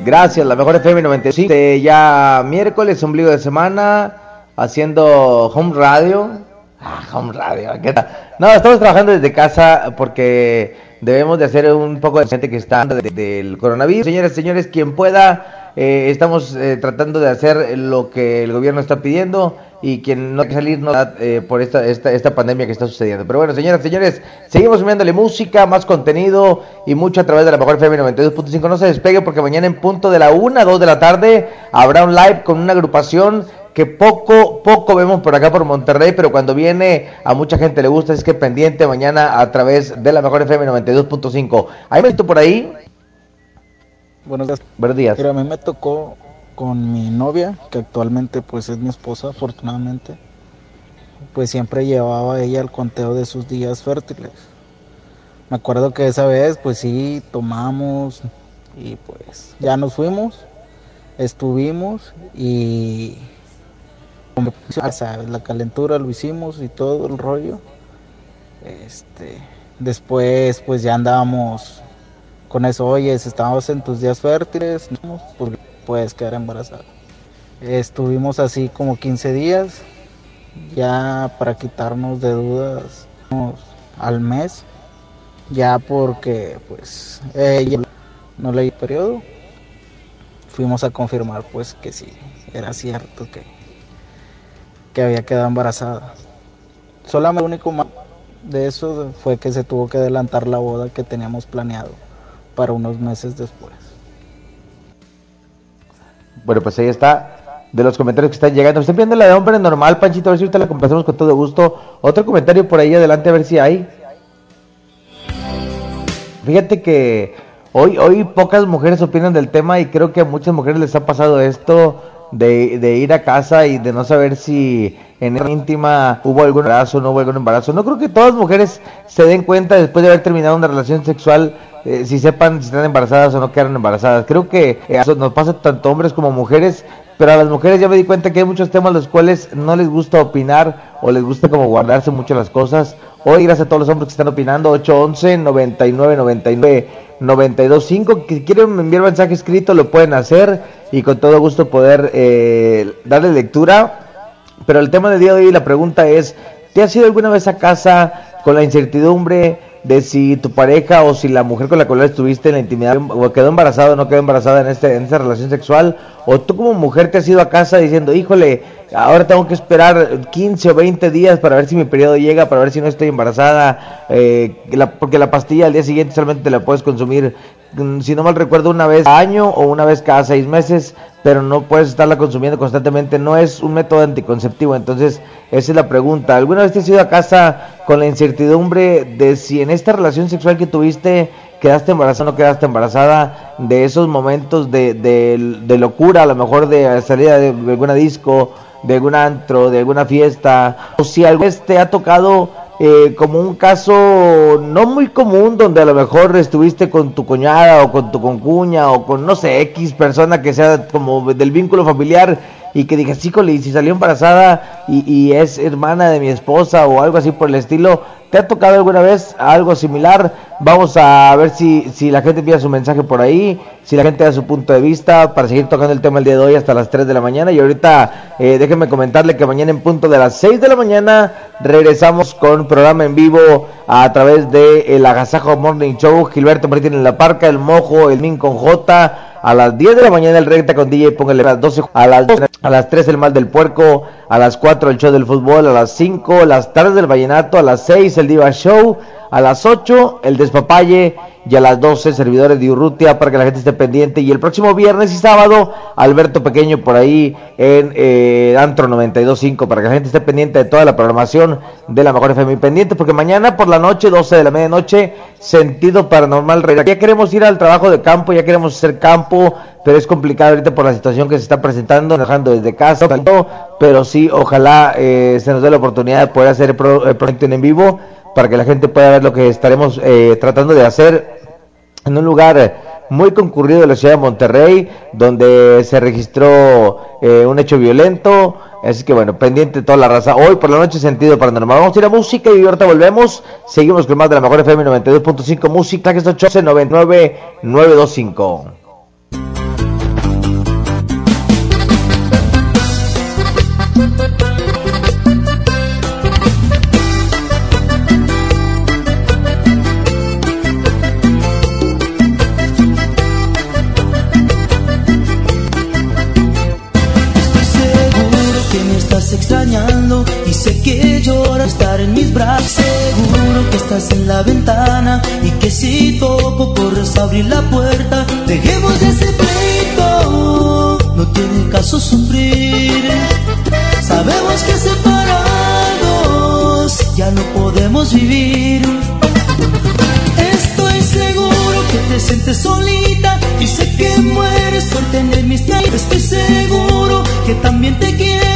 Gracias, la mejor FM 95. ya miércoles, ombligo de semana, haciendo home radio Ah, home radio, ¿qué tal? No, estamos trabajando desde casa porque debemos de hacer un poco de gente que está de, de, del coronavirus. Señoras señores, quien pueda, eh, estamos eh, tratando de hacer lo que el gobierno está pidiendo y quien no quiere salir no eh, por esta, esta, esta pandemia que está sucediendo. Pero bueno, señoras señores, seguimos subiéndole música, más contenido y mucho a través de la mejor FM 92.5. No se despegue porque mañana en punto de la 1 a de la tarde habrá un live con una agrupación que poco, poco vemos por acá por Monterrey, pero cuando viene a mucha gente le gusta, es que pendiente mañana a través de la mejor FM 92.5. ¿Hay visto por ahí? Buenos días. Buenos días. Mira, a mí me tocó con mi novia, que actualmente pues es mi esposa, afortunadamente, pues siempre llevaba ella el conteo de sus días fértiles. Me acuerdo que esa vez pues sí tomamos y pues ya nos fuimos, estuvimos y la calentura lo hicimos y todo el rollo. Este, después pues ya andábamos con eso, oye, si estamos en tus días fértiles, no, porque puedes quedar embarazada. Estuvimos así como 15 días, ya para quitarnos de dudas al mes, ya porque pues ella no leí periodo, fuimos a confirmar pues que sí, era cierto que, que había quedado embarazada. Solamente lo único mal de eso fue que se tuvo que adelantar la boda que teníamos planeado para unos meses después. Bueno, pues ahí está. De los comentarios que están llegando. Estoy viendo la de hombre normal, Panchito, a ver si ahorita la complacemos con todo gusto. Otro comentario por ahí adelante, a ver si hay. Fíjate que hoy, hoy pocas mujeres opinan del tema y creo que a muchas mujeres les ha pasado esto de, de ir a casa y de no saber si en esa íntima hubo algún embarazo no hubo algún embarazo. No creo que todas las mujeres se den cuenta después de haber terminado una relación sexual eh, si sepan si están embarazadas o no quedaron embarazadas. Creo que eso nos pasa tanto hombres como mujeres, pero a las mujeres ya me di cuenta que hay muchos temas los cuales no les gusta opinar o les gusta como guardarse mucho las cosas. Hoy, gracias a todos los hombres que están opinando, 811 99 99 925 que quieren enviar mensaje escrito lo pueden hacer y con todo gusto poder eh, darle lectura. Pero el tema del día de hoy, la pregunta es, ¿te has ido alguna vez a casa con la incertidumbre de si tu pareja o si la mujer con la cual estuviste en la intimidad o quedó embarazada o no quedó embarazada en, este, en esta relación sexual? ¿O tú como mujer te has ido a casa diciendo, híjole, ahora tengo que esperar 15 o 20 días para ver si mi periodo llega, para ver si no estoy embarazada? Eh, la- porque la pastilla al día siguiente solamente te la puedes consumir, mm, si no mal recuerdo, una vez al año o una vez cada seis meses, pero no puedes estarla consumiendo constantemente. No es un método anticonceptivo, entonces esa es la pregunta. ¿Alguna vez te has ido a casa con la incertidumbre de si en esta relación sexual que tuviste quedaste embarazada no quedaste embarazada, de esos momentos de, de, de locura, a lo mejor de salida de alguna disco, de algún antro, de alguna fiesta, o si vez te ha tocado eh, como un caso no muy común donde a lo mejor estuviste con tu cuñada o con tu concuña o con no sé X persona que sea como del vínculo familiar y que digas, híjole, y si salió embarazada y es hermana de mi esposa o algo así por el estilo, ¿te ha tocado alguna vez algo similar? Vamos a ver si, si la gente envía su mensaje por ahí, si la gente da su punto de vista para seguir tocando el tema el día de hoy hasta las 3 de la mañana. Y ahorita eh, déjenme comentarle que mañana en punto de las 6 de la mañana regresamos con programa en vivo a través de el Agasajo Morning Show. Gilberto Martín en la Parca, el Mojo, el Min con J. A las 10 de la mañana el recta con DJ, póngale a las 12, a las 12, a las 3 el mal del puerco, a las 4 el show del fútbol, a las 5 las tardes del vallenato, a las 6 el Diva Show, a las 8 el despapalle y a las 12 servidores de Urrutia para que la gente esté pendiente. Y el próximo viernes y sábado Alberto Pequeño por ahí en eh, Antro 92.5 para que la gente esté pendiente de toda la programación de la mejor FM y pendiente porque mañana por la noche, 12 de la medianoche, sentido paranormal. Ya queremos ir al trabajo de campo, ya queremos hacer campo, pero es complicado ahorita por la situación que se está presentando, dejando desde casa, pero sí, ojalá eh, se nos dé la oportunidad de poder hacer el, el proyecto en vivo para que la gente pueda ver lo que estaremos eh, tratando de hacer en un lugar muy concurrido de la ciudad de Monterrey, donde se registró eh, un hecho violento. Así que bueno, pendiente toda la raza. Hoy por la noche sentido paranormal. Vamos a ir a música y ahorita volvemos. Seguimos con más de la mejor FM 92.5 música, que es 899 925. estar en mis brazos. Seguro que estás en la ventana y que si toco corres a abrir la puerta. Dejemos de ese pleito, no tiene caso sufrir. Sabemos que separados ya no podemos vivir. Estoy seguro que te sientes solita y sé que mueres por tener mis pies. Estoy seguro que también te quiero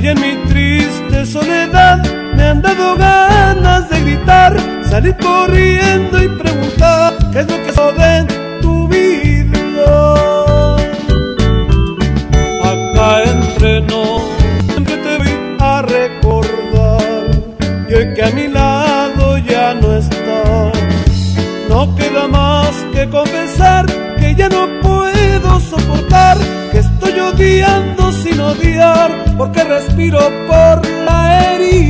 Hoy en mi triste soledad me han dado ganas de gritar, salir corriendo y preguntar qué es lo que so de tu vida. Acá entre nos siempre te voy a recordar y hoy que a mi lado ya no estás, no queda más que confesar que ya no puedo soportar que estoy odiando sin odiar porque respiro por la herida.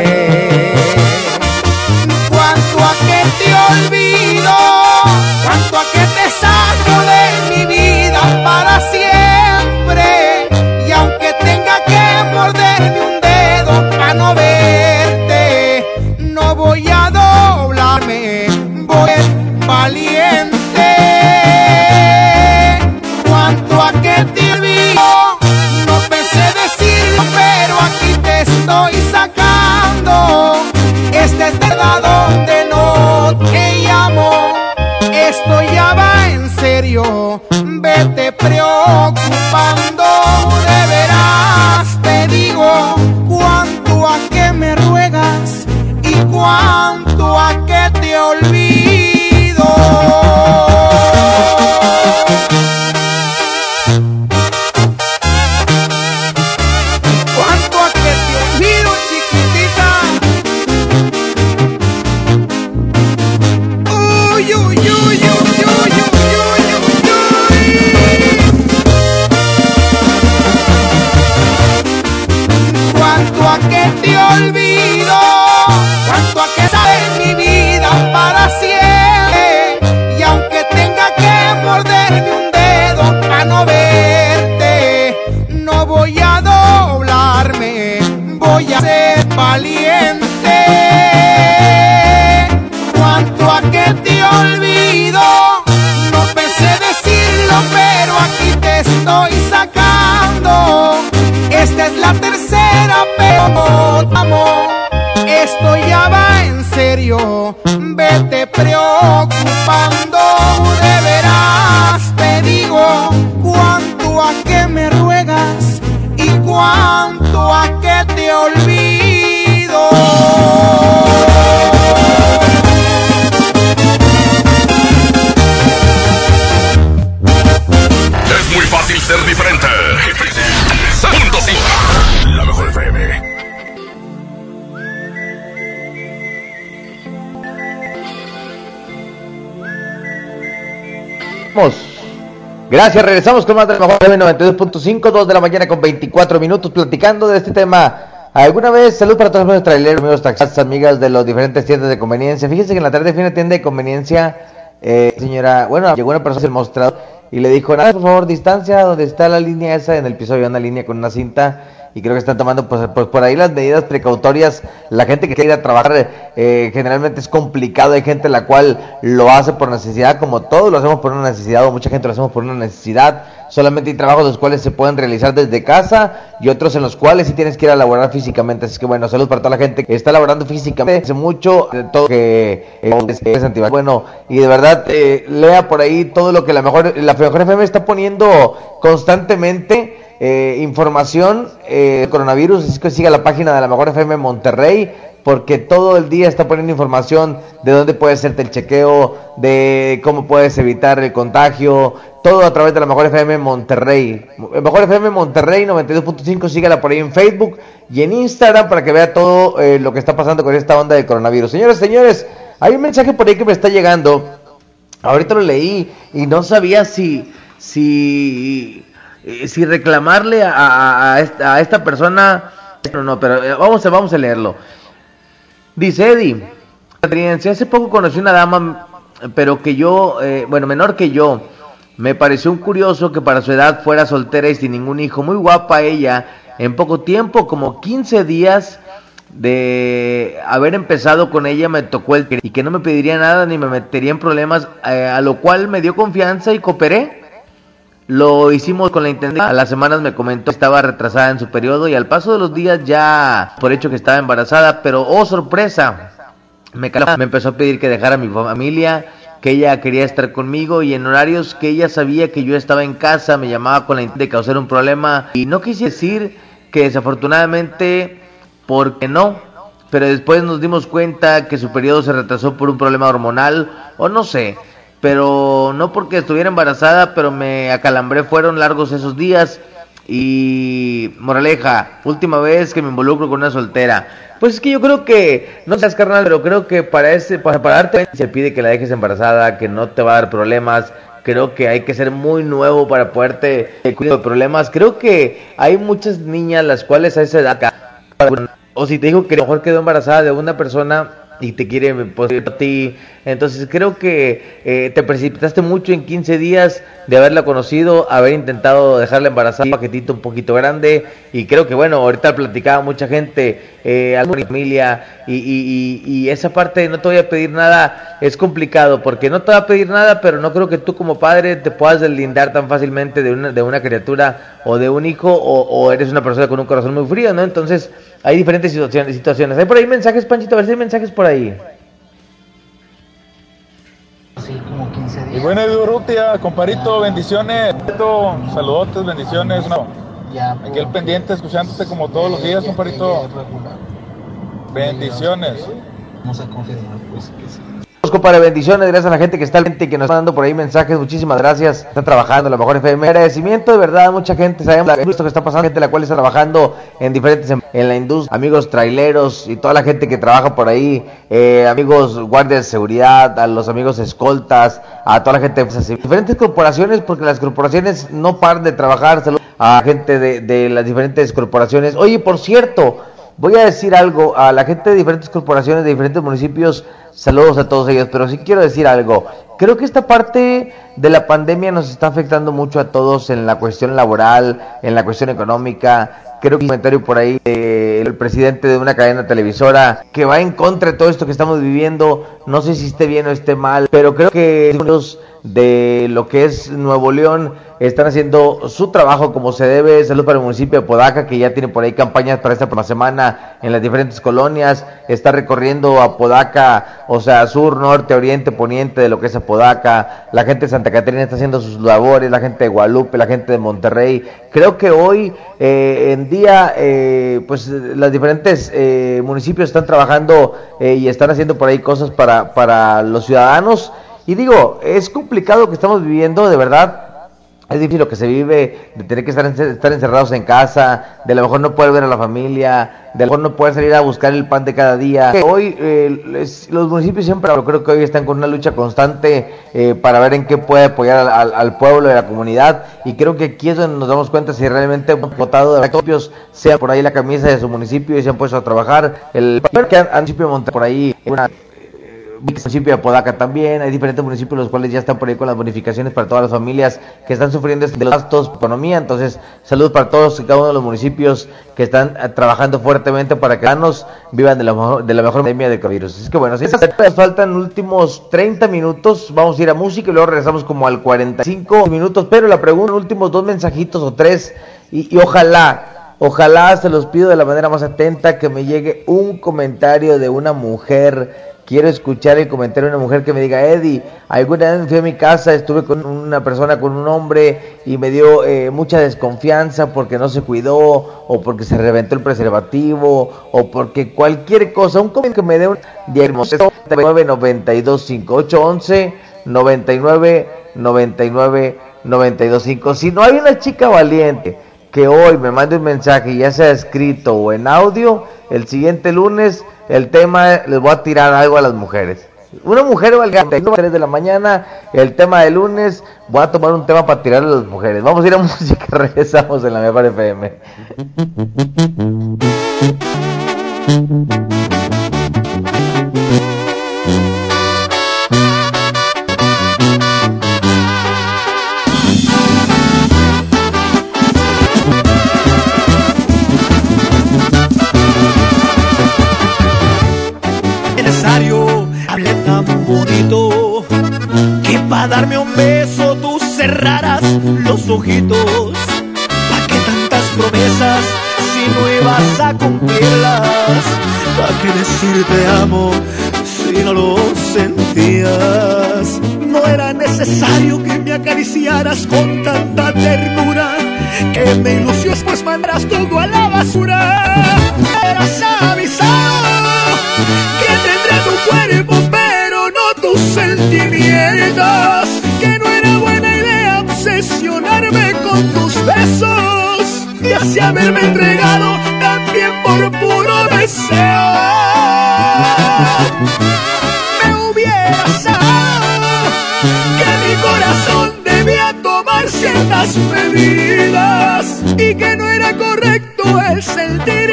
Gracias, regresamos con más de la mejor FM 92.5, 2 de la mañana con 24 minutos platicando de este tema. ¿Alguna vez, salud para todos los traileros, amigos taxistas, amigas de los diferentes tiendas de conveniencia? Fíjense que en la tarde fui a una tienda de conveniencia, eh, señora, bueno, llegó una persona del mostrador y le dijo, nada, por favor, distancia, donde está la línea esa, en el piso había una línea con una cinta y creo que están tomando pues, pues por ahí las medidas precautorias. La gente que quiere ir a trabajar eh, generalmente es complicado, hay gente la cual lo hace por necesidad, como todos lo hacemos por una necesidad o mucha gente lo hacemos por una necesidad. Solamente hay trabajos los cuales se pueden realizar desde casa y otros en los cuales sí tienes que ir a laborar físicamente. Así que bueno, salud para toda la gente que está laborando físicamente. Hace mucho todo que eh, Bueno, y de verdad eh, lea por ahí todo lo que la mejor la mejor FM está poniendo constantemente eh, información eh, coronavirus. Así que siga la página de la mejor FM Monterrey porque todo el día está poniendo información de dónde puedes hacerte el chequeo, de cómo puedes evitar el contagio, todo a través de la Mejor FM Monterrey. Mejor FM Monterrey 92.5, sígala por ahí en Facebook y en Instagram para que vea todo eh, lo que está pasando con esta onda del coronavirus. Señores, señores, hay un mensaje por ahí que me está llegando. Ahorita lo leí y no sabía si si eh, si reclamarle a, esta, persona. No, no, pero eh, vamos a vamos a leerlo. Dice Eddie, hace poco conocí una dama, pero que yo, eh, bueno, menor que yo, me pareció un curioso que para su edad fuera soltera y sin ningún hijo, muy guapa ella, en poco tiempo, como 15 días de haber empezado con ella, me tocó el y que no me pediría nada ni me metería en problemas, a lo cual me dio confianza y cooperé. Lo hicimos con la intención. A las semanas me comentó que estaba retrasada en su periodo y al paso de los días ya por hecho que estaba embarazada, pero oh sorpresa, me, me empezó a pedir que dejara a mi familia, que ella quería estar conmigo y en horarios que ella sabía que yo estaba en casa, me llamaba con la intención de causar un problema y no quise decir que desafortunadamente, porque no, pero después nos dimos cuenta que su periodo se retrasó por un problema hormonal o no sé, pero no porque estuviera embarazada, pero me acalambré, fueron largos esos días y moraleja, última vez que me involucro con una soltera. Pues es que yo creo que, no seas carnal, pero creo que para ese, para, para se pide que la dejes embarazada, que no te va a dar problemas. Creo que hay que ser muy nuevo para poderte eh, cuidar de problemas. Creo que hay muchas niñas las cuales a esa edad, o si te digo que mejor quedó embarazada de una persona y te quiere pues, a ti. Entonces creo que eh, te precipitaste mucho en 15 días de haberla conocido, haber intentado dejarla embarazada, un paquetito un poquito grande y creo que bueno, ahorita platicaba mucha gente, eh, alguna familia y, y, esa parte de no te voy a pedir nada es complicado porque no te va a pedir nada, pero no creo que tú como padre te puedas deslindar tan fácilmente de una, de una criatura o de un hijo o, o eres una persona con un corazón muy frío, ¿no? Entonces hay diferentes situaciones. situaciones. Hay por ahí mensajes, Panchito, a ver si hay mensajes por ahí. Y bueno, Rutia, comparito, bendiciones. Saludotes, bendiciones. No. Aquí el pendiente, escuchándote como todos los días, comparito. Bendiciones. Vamos a confirmar, pues, que sí. Compadre, bendiciones, gracias a la gente que está gente que nos está dando por ahí mensajes, muchísimas gracias, está trabajando la mejor FM, agradecimiento de verdad, mucha gente, sabemos lo que está pasando, gente la cual está trabajando en diferentes, em, en la industria, amigos traileros y toda la gente que trabaja por ahí, eh, amigos guardias de seguridad, a los amigos escoltas, a toda la gente diferentes corporaciones, porque las corporaciones no paran de trabajar, saludos a gente de las diferentes corporaciones, oye, por cierto, voy a decir algo a la gente de diferentes corporaciones, de diferentes municipios, saludos a todos ellos, pero sí quiero decir algo. Creo que esta parte de la pandemia nos está afectando mucho a todos en la cuestión laboral, en la cuestión económica. Creo que un comentario por ahí del presidente de una cadena televisora que va en contra de todo esto que estamos viviendo. No sé si esté bien o esté mal, pero creo que de lo que es Nuevo León están haciendo su trabajo como se debe. Salud para el municipio de Podaca, que ya tiene por ahí campañas para esta próxima semana en las diferentes colonias. Está recorriendo a Podaca, o sea, sur, norte, oriente, poniente de lo que es Apodaca. La gente de Santa Catarina está haciendo sus labores, la gente de Guadalupe, la gente de Monterrey. Creo que hoy eh, en día, eh, pues los diferentes eh, municipios están trabajando eh, y están haciendo por ahí cosas para, para los ciudadanos. Y digo, es complicado que estamos viviendo, de verdad. Es difícil lo que se vive, de tener que estar, estar encerrados en casa, de a lo mejor no poder ver a la familia, de a lo mejor no poder salir a buscar el pan de cada día. Hoy eh, los municipios siempre, pero creo que hoy están con una lucha constante eh, para ver en qué puede apoyar al, al, al, pueblo y a la comunidad. Y creo que aquí es donde nos damos cuenta si realmente hemos votado de municipios, sea por ahí la camisa de su municipio y se han puesto a trabajar. El que han, Monterrey por ahí, una municipio de Podaca también, hay diferentes municipios los cuales ya están por ahí con las bonificaciones para todas las familias que están sufriendo de los gastos de economía, entonces saludos para todos y cada uno de los municipios que están trabajando fuertemente para que los vivan de la mejor, de la mejor pandemia de coronavirus. Es que bueno, si nos faltan últimos 30 minutos, vamos a ir a música y luego regresamos como al 45 minutos, pero la pregunta, últimos dos mensajitos o tres y ojalá Ojalá se los pido de la manera más atenta que me llegue un comentario de una mujer quiero escuchar el comentario de una mujer que me diga, Eddie, alguna vez fui a mi casa, estuve con una persona, con un hombre y me dio eh, mucha desconfianza porque no se cuidó o porque se reventó el preservativo o porque cualquier cosa, un comentario que me dé un diagnóstico 92 5811 99 99 925. Si no hay una chica valiente que hoy me mande un mensaje, ya sea escrito o en audio, el siguiente lunes el tema, les voy a tirar algo a las mujeres. Una mujer va a 3 de la mañana, el tema de lunes, voy a tomar un tema para tirar a las mujeres. Vamos a ir a música, regresamos en la mejor FM. ojitos. ¿Para qué tantas promesas si no ibas a cumplirlas? ¿Para qué decir te amo si no lo sentías? No era necesario que me acariciaras con tanta ternura, que me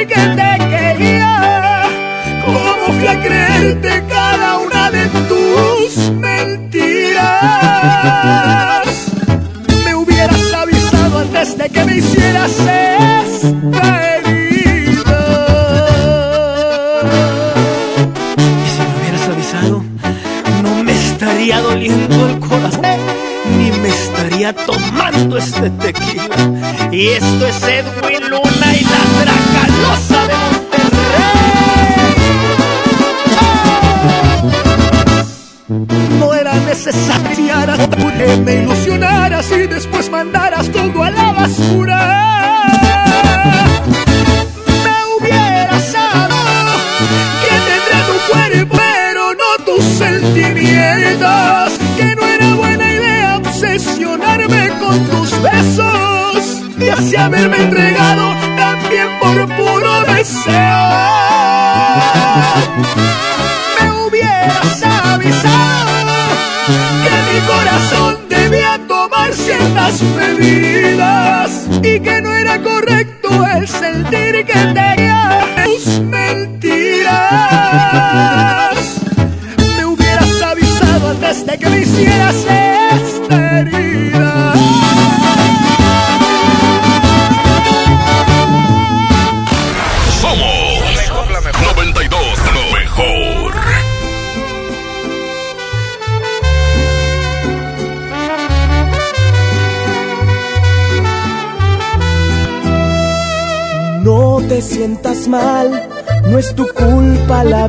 que te quería. ¿Cómo fui a creerte cada una de tus mentiras? Me hubieras avisado antes de que me hicieras esta herida. Y si me hubieras avisado, no me estaría doliendo el corazón, ni me estaría tomando este tequila. Y esto es Edwin la basura. Me hubiera sabido que tendré tu cuerpo, pero no tus sentimientos. Que no era buena idea obsesionarme con tus besos y así haberme entregado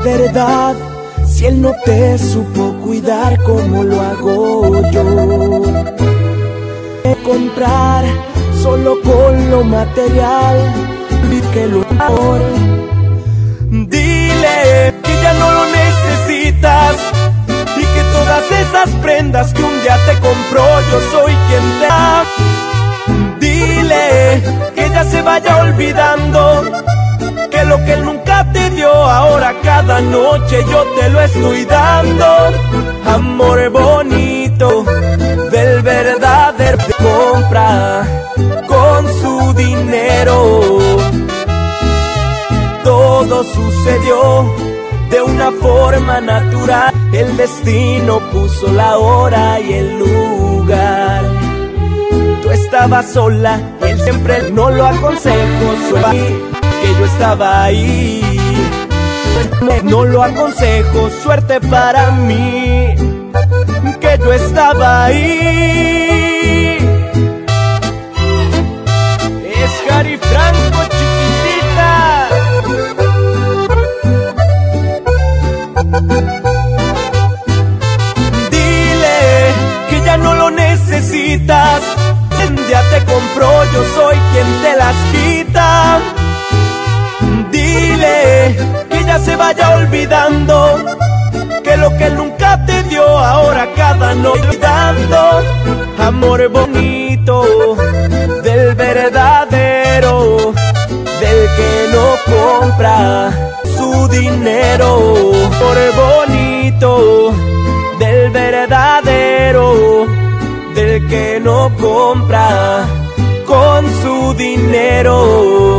verdad. Si él no te supo cuidar como lo hago yo. Comprar solo con lo material, vi que lo amor. Dile que ya no lo necesitas y que todas esas prendas que un día te compró yo soy quien te da. Dile que ya se vaya olvidando que lo que él nunca te dio ahora cada noche yo te lo estoy dando. Amor bonito del verdadero compra con su dinero. Todo sucedió de una forma natural. El destino puso la hora y el lugar. Tú estabas sola, él siempre no lo aconsejo. Suerte que yo estaba ahí. No lo aconsejo, suerte para mí, que yo estaba ahí. Es Harry Franco, chiquitita. Dile que ya no lo necesitas. Ya te compró, yo soy quien te las quita. Que ya se vaya olvidando que lo que nunca te dio ahora cada noche dando amor bonito del verdadero del que no compra su dinero. Amor bonito del verdadero del que no compra con su dinero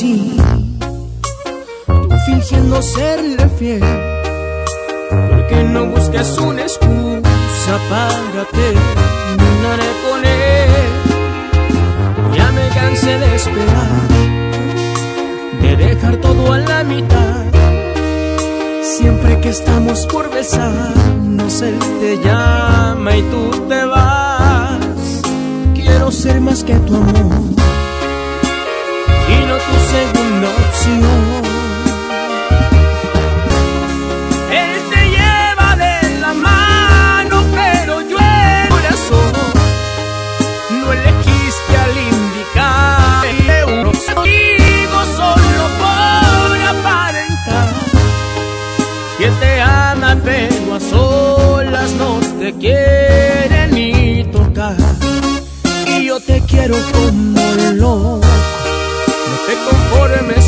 así, tú fingiendo serle fiel, porque no buscas una excusa para terminar con él. Ya me cansé de esperar, de dejar todo a la mitad. Siempre que estamos por besarnos, él te llama y tú te vas. Quiero ser más que tu amor tu segunda opción. Él te lleva de la mano, pero yo el corazón no elegiste al indicar. Unos amigos solo por aparentar. Que te ama pero a solas no te quiere ni tocar. Y yo te quiero como te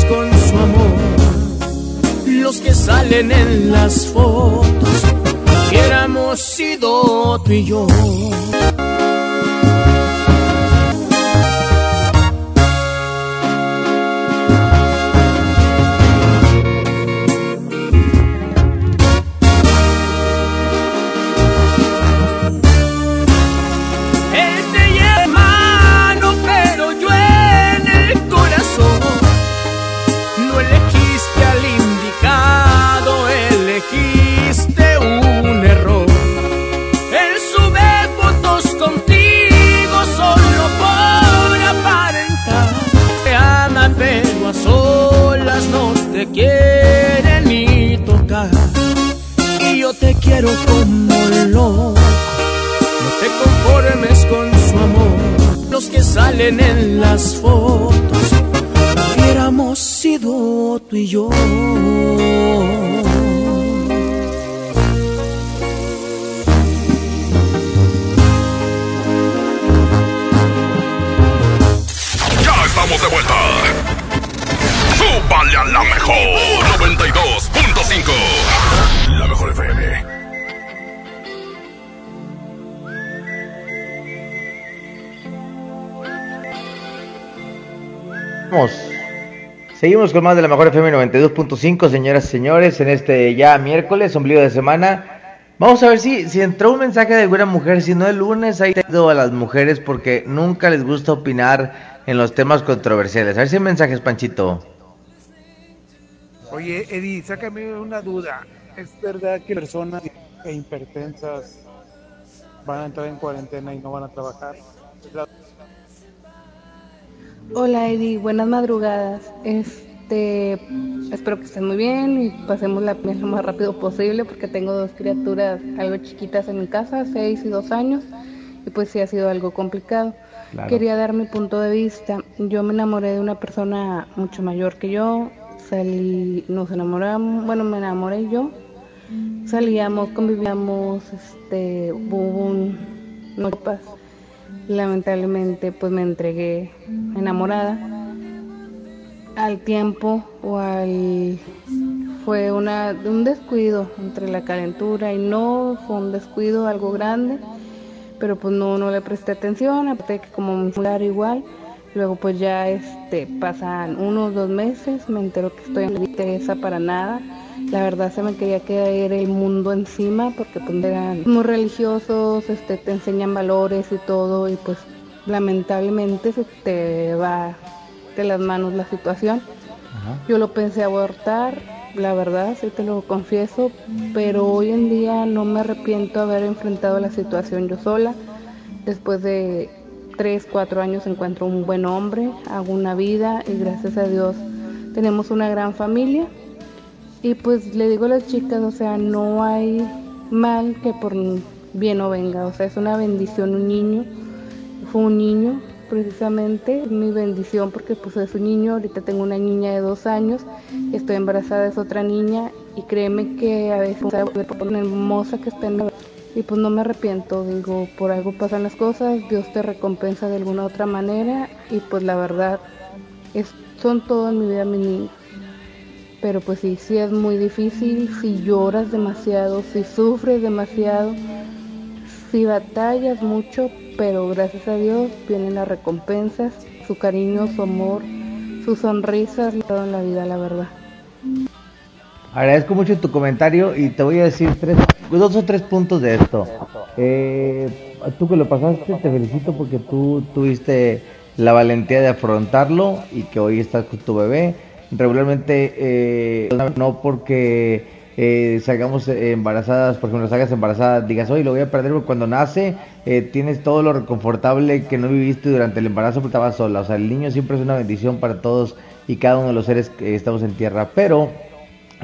con su amor. Los que salen en las fotos hubiéramos sido tú y yo salen en las fotos hubiéramos sido tú y yo. Ya estamos de vuelta. Súbale a la mejor 92.5. La mejor FM. Seguimos con más de la mejor FM 92.5, señoras y señores, en este ya miércoles, ombligo de semana. Vamos a ver si, si entró un mensaje de alguna mujer, si no el lunes, ahí ido a las mujeres porque nunca les gusta opinar en los temas controversiales. A ver si hay mensajes, Panchito. Oye, Eddie, sácame una duda. ¿Es verdad que personas e hipertensas van a entrar en cuarentena y no van a trabajar? Hola Eddie, buenas madrugadas. Este, espero que estén muy bien y pasemos la piel lo más rápido posible porque tengo dos criaturas algo chiquitas en mi casa, seis y dos años, y pues sí ha sido algo complicado. Claro. Quería dar mi punto de vista. Yo me enamoré de una persona mucho mayor que yo, salí, nos enamoramos, bueno, me enamoré yo, salíamos, convivíamos, este, hubo un, no paz lamentablemente pues me entregué enamorada. Al tiempo o al fue una un descuido entre la calentura y no fue un descuido algo grande pero pues no no le presté atención aparte que como mi lugar igual luego pues ya este pasan unos dos meses me entero que estoy en la interesa para nada la verdad se me quería caer el mundo encima porque pues eran muy religiosos, este, te enseñan valores y todo y pues lamentablemente se te va de las manos la situación. Yo lo pensé abortar, la verdad, sí te lo confieso, pero hoy en día no me arrepiento de haber enfrentado la situación yo sola. Después de tres, cuatro años encuentro un buen hombre, hago una vida y gracias a Dios tenemos una gran familia. Y pues le digo a las chicas, o sea, no hay mal que por bien no venga, o sea, es una bendición un niño, fue un niño precisamente, mi bendición porque pues es un niño, ahorita tengo una niña de dos años, estoy embarazada, es otra niña. Y créeme que a veces se ve por hermosa que está en la y pues no me arrepiento, digo, por algo pasan las cosas, Dios te recompensa de alguna otra manera. Y pues la verdad es, son todo en mi vida mis niños pero pues sí, sí es muy difícil, si lloras demasiado, si sufres demasiado, si batallas mucho, pero gracias a Dios vienen las recompensas, su cariño, su amor, sus sonrisas, todo en la vida, la verdad. Agradezco mucho tu comentario y te voy a decir tres, dos o tres puntos de esto. Eh, tú que lo pasaste, te felicito porque tú tuviste la valentía de afrontarlo y que hoy estás con tu bebé. Regularmente eh, no porque eh, salgamos embarazadas, por ejemplo, salgas embarazada, digas, oye, lo voy a perder porque cuando nace eh, tienes todo lo reconfortable que no viviste durante el embarazo porque estabas sola. O sea, el niño siempre es una bendición para todos y cada uno de los seres que estamos en tierra, pero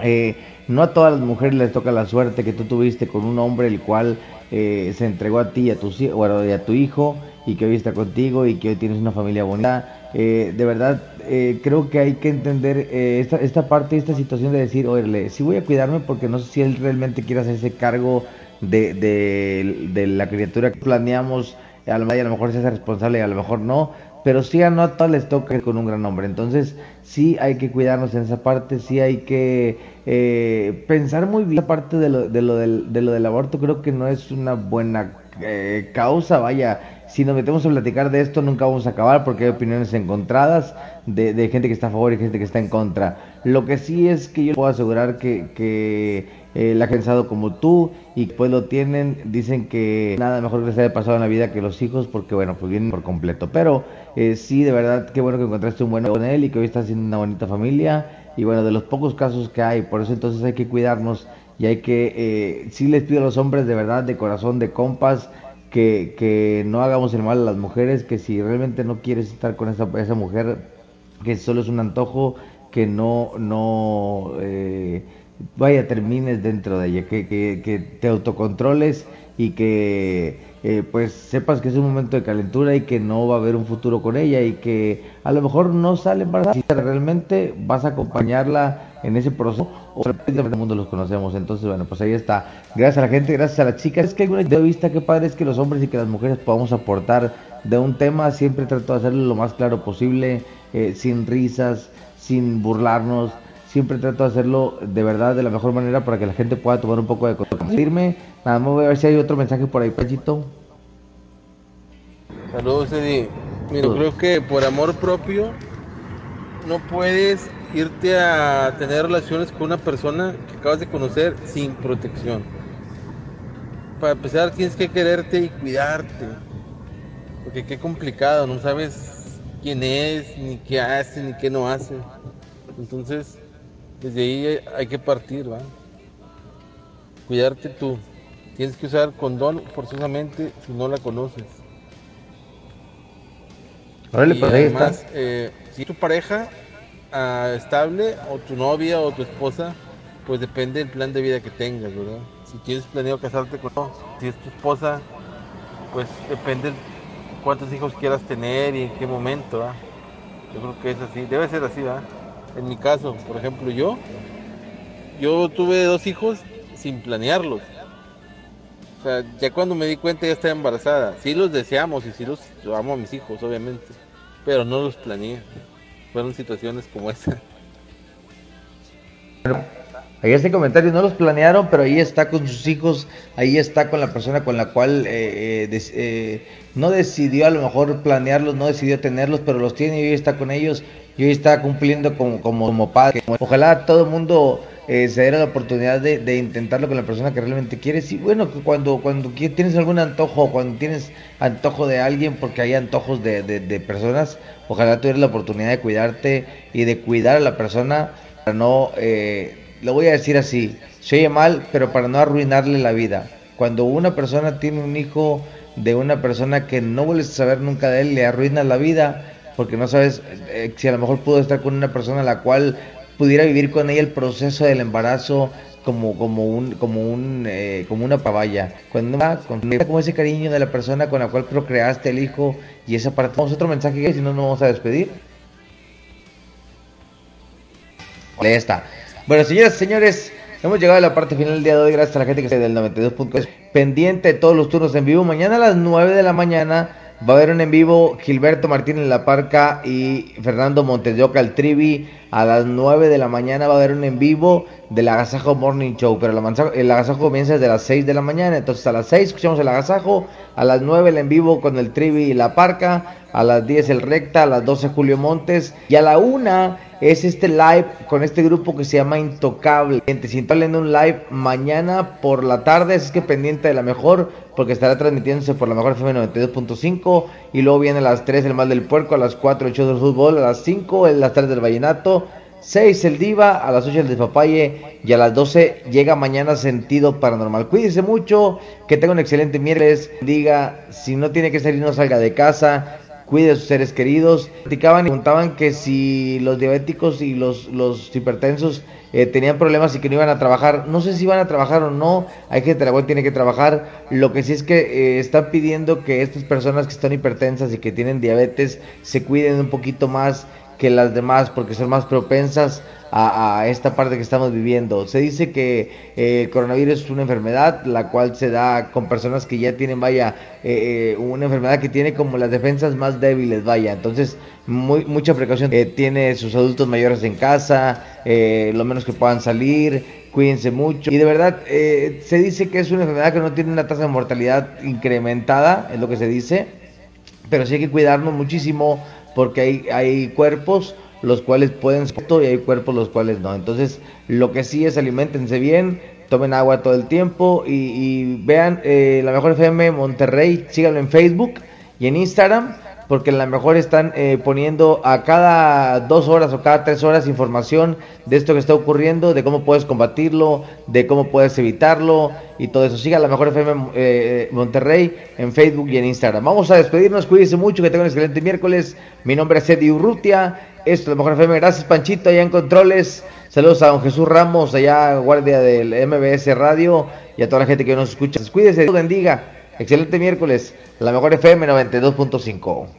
eh, no a todas las mujeres les toca la suerte que tú tuviste con un hombre el cual eh, se entregó a ti y a, tu, y a tu hijo y que hoy está contigo y que hoy tienes una familia bonita. Eh, de verdad, eh, creo que hay que entender eh, esta, esta parte, esta situación de decir, oye, sí voy a cuidarme porque no sé si él realmente quiere hacerse cargo de, de, la criatura que planeamos, a lo, a mejor se hace responsable y a lo mejor no, pero sí a no todos les toca con un gran hombre. Entonces, sí hay que cuidarnos en esa parte, sí hay que eh, pensar muy bien la parte de lo, de, lo del, de lo del aborto, creo que no es una buena eh, causa, vaya. Si nos metemos a platicar de esto, nunca vamos a acabar porque hay opiniones encontradas de, gente que está a favor y gente que está en contra. Lo que sí es que yo puedo asegurar que, que eh, la pensado como tú y pues lo tienen, dicen que nada mejor que les haya pasado en la vida que los hijos porque bueno, pues vienen por completo. Pero eh, sí, de verdad, qué bueno que encontraste un buen con él y que hoy estás haciendo una bonita familia y bueno, de los pocos casos que hay, por eso entonces hay que cuidarnos y hay que, eh, sí les pido a los hombres de verdad, de corazón, de compas, que, que no hagamos el mal a las mujeres, que si realmente no quieres estar con esa, esa mujer, que solo es un antojo, que no, no, eh, vaya, termines dentro de ella, que, que, que te autocontroles y que eh, pues sepas que es un momento de calentura y que no va a haber un futuro con ella y que a lo mejor no sale embarazada, si realmente vas a acompañarla en ese proceso o el mundo los conocemos, entonces bueno, pues ahí está. Gracias a la gente, gracias a las chicas. Es que hay una de vista que padre es que los hombres y que las mujeres podamos aportar de un tema, siempre trato de hacerlo lo más claro posible, eh, sin risas, sin burlarnos siempre trato de hacerlo de verdad de la mejor manera para que la gente pueda tomar un poco de firme. Nada más voy a ver si hay otro mensaje por ahí, Pachito. Saludos, Eddie. Mira, creo que por amor propio no puedes irte a tener relaciones con una persona que acabas de conocer sin protección. Para empezar tienes que quererte y cuidarte. Porque qué complicado, no sabes quién es, ni qué hace, ni qué no hace. Entonces, desde ahí hay que partir, ¿va? Cuidarte tú. Tienes que usar condón forzosamente si no la conoces. Órale, y pues ahí además, eh, si tu pareja ah, estable o tu novia o tu esposa, pues depende del plan de vida que tengas, ¿verdad? Si tienes planeado casarte con si es tu esposa, pues depende cuántos hijos quieras tener y en qué momento, ¿va? Yo creo que es así, debe ser así, ¿va? En mi caso, por ejemplo, yo, yo tuve dos hijos sin planearlos. O sea, ya cuando me di cuenta ya estaba embarazada. Sí los deseamos y sí los amo a mis hijos, obviamente. Pero no los planeé. Fueron situaciones como esa. Ahí este comentario no los planearon, pero ahí está con sus hijos, ahí está con la persona con la cual eh, eh, eh, no decidió a lo mejor planearlos, no decidió tenerlos, pero los tiene y hoy está con ellos y hoy está cumpliendo como, como, como padre. Ojalá todo el mundo eh, se diera la oportunidad de, de intentarlo con la persona que realmente quieres. Y bueno, cuando, cuando tienes algún antojo, cuando tienes antojo de alguien, porque hay antojos de, de, personas, ojalá tuvieras la oportunidad de cuidarte y de cuidar a la persona para no, eh, lo voy a decir así, se oye mal, pero para no arruinarle la vida. Cuando una persona tiene un hijo de una persona que no vuelves a saber nunca de él, le arruina la vida, porque no sabes eh, si a lo mejor pudo estar con una persona a la cual pudiera vivir con ella el proceso del embarazo como como un como un eh, como una pavalla cuando uno con ese cariño de la persona con la cual procreaste el hijo y esa parte vamos a otro mensaje si no nos vamos a despedir Ahí está. Bueno, señoras señores, hemos llegado a la parte final del día de hoy. Gracias a la gente que está del 92.3 pendiente de todos los turnos en vivo. Mañana a las 9 de la mañana va a haber un en vivo Gilberto Martínez La Parca y Fernando Montes de Oca, el Trivi. A las 9 de la mañana va a haber un en vivo del Agasajo Morning Show. Pero el Agasajo comienza desde las 6 de la mañana. Entonces a las 6 escuchamos el Agasajo. A las 9 el en vivo con el Trivi y La Parca. A las 10 el Recta. A las 12 Julio Montes. Y a la 1 es este live con este grupo que se llama Intocable. Gente, si en un live mañana por la tarde, es que pendiente de la mejor, porque estará transmitiéndose por la mejor FM 92.5. Y luego viene a las 3 el mal del puerco, a las 4 el show del fútbol, a las 5 el las tardes del vallenato. 6 el Diva, a las 8 el Despapalle y a las 12 llega mañana Sentido Paranormal. Cuídese mucho, que tenga un excelente miércoles. Diga, si no tiene que salir, no salga de casa. Cuide a sus seres queridos. Platicaban y preguntaban que si los diabéticos y los, los hipertensos eh, tenían problemas y que no iban a trabajar. No sé si iban a trabajar o no. Hay gente la tiene que trabajar. Lo que sí es que eh, están pidiendo que estas personas que están hipertensas y que tienen diabetes se cuiden un poquito más que las demás porque son más propensas a, esta parte que estamos viviendo. Se dice que eh, el coronavirus es una enfermedad la cual se da con personas que ya tienen, vaya, eh, eh, una enfermedad que tiene como las defensas más débiles, vaya. Entonces, mucha precaución. tiene sus adultos mayores en casa, lo menos que puedan salir, cuídense mucho. Y de verdad, se dice que es una enfermedad que no tiene una tasa de mortalidad incrementada, es lo que se dice, pero sí hay que cuidarnos muchísimo porque hay, hay cuerpos los cuales pueden y hay cuerpos los cuales no. Entonces, lo que sí es alimentense bien, tomen agua todo el tiempo y, vean eh, la mejor FM Monterrey, síganlo en Facebook y en Instagram porque en la mejor están eh, poniendo a cada dos horas o cada tres horas información de esto que está ocurriendo, de cómo puedes combatirlo, de cómo puedes evitarlo y todo eso. Siga la mejor FM eh, eh, Monterrey en Facebook y en Instagram. Vamos a despedirnos, cuídense mucho, que tengan un excelente miércoles. Mi nombre es Eddie Urrutia, esto es la mejor FM. Gracias Panchito, allá en Controles. Saludos a don Jesús Ramos, allá guardia del MBS Radio y a toda la gente que nos escucha. Cuídense, Dios bendiga. Excelente miércoles, la mejor FM 92.5.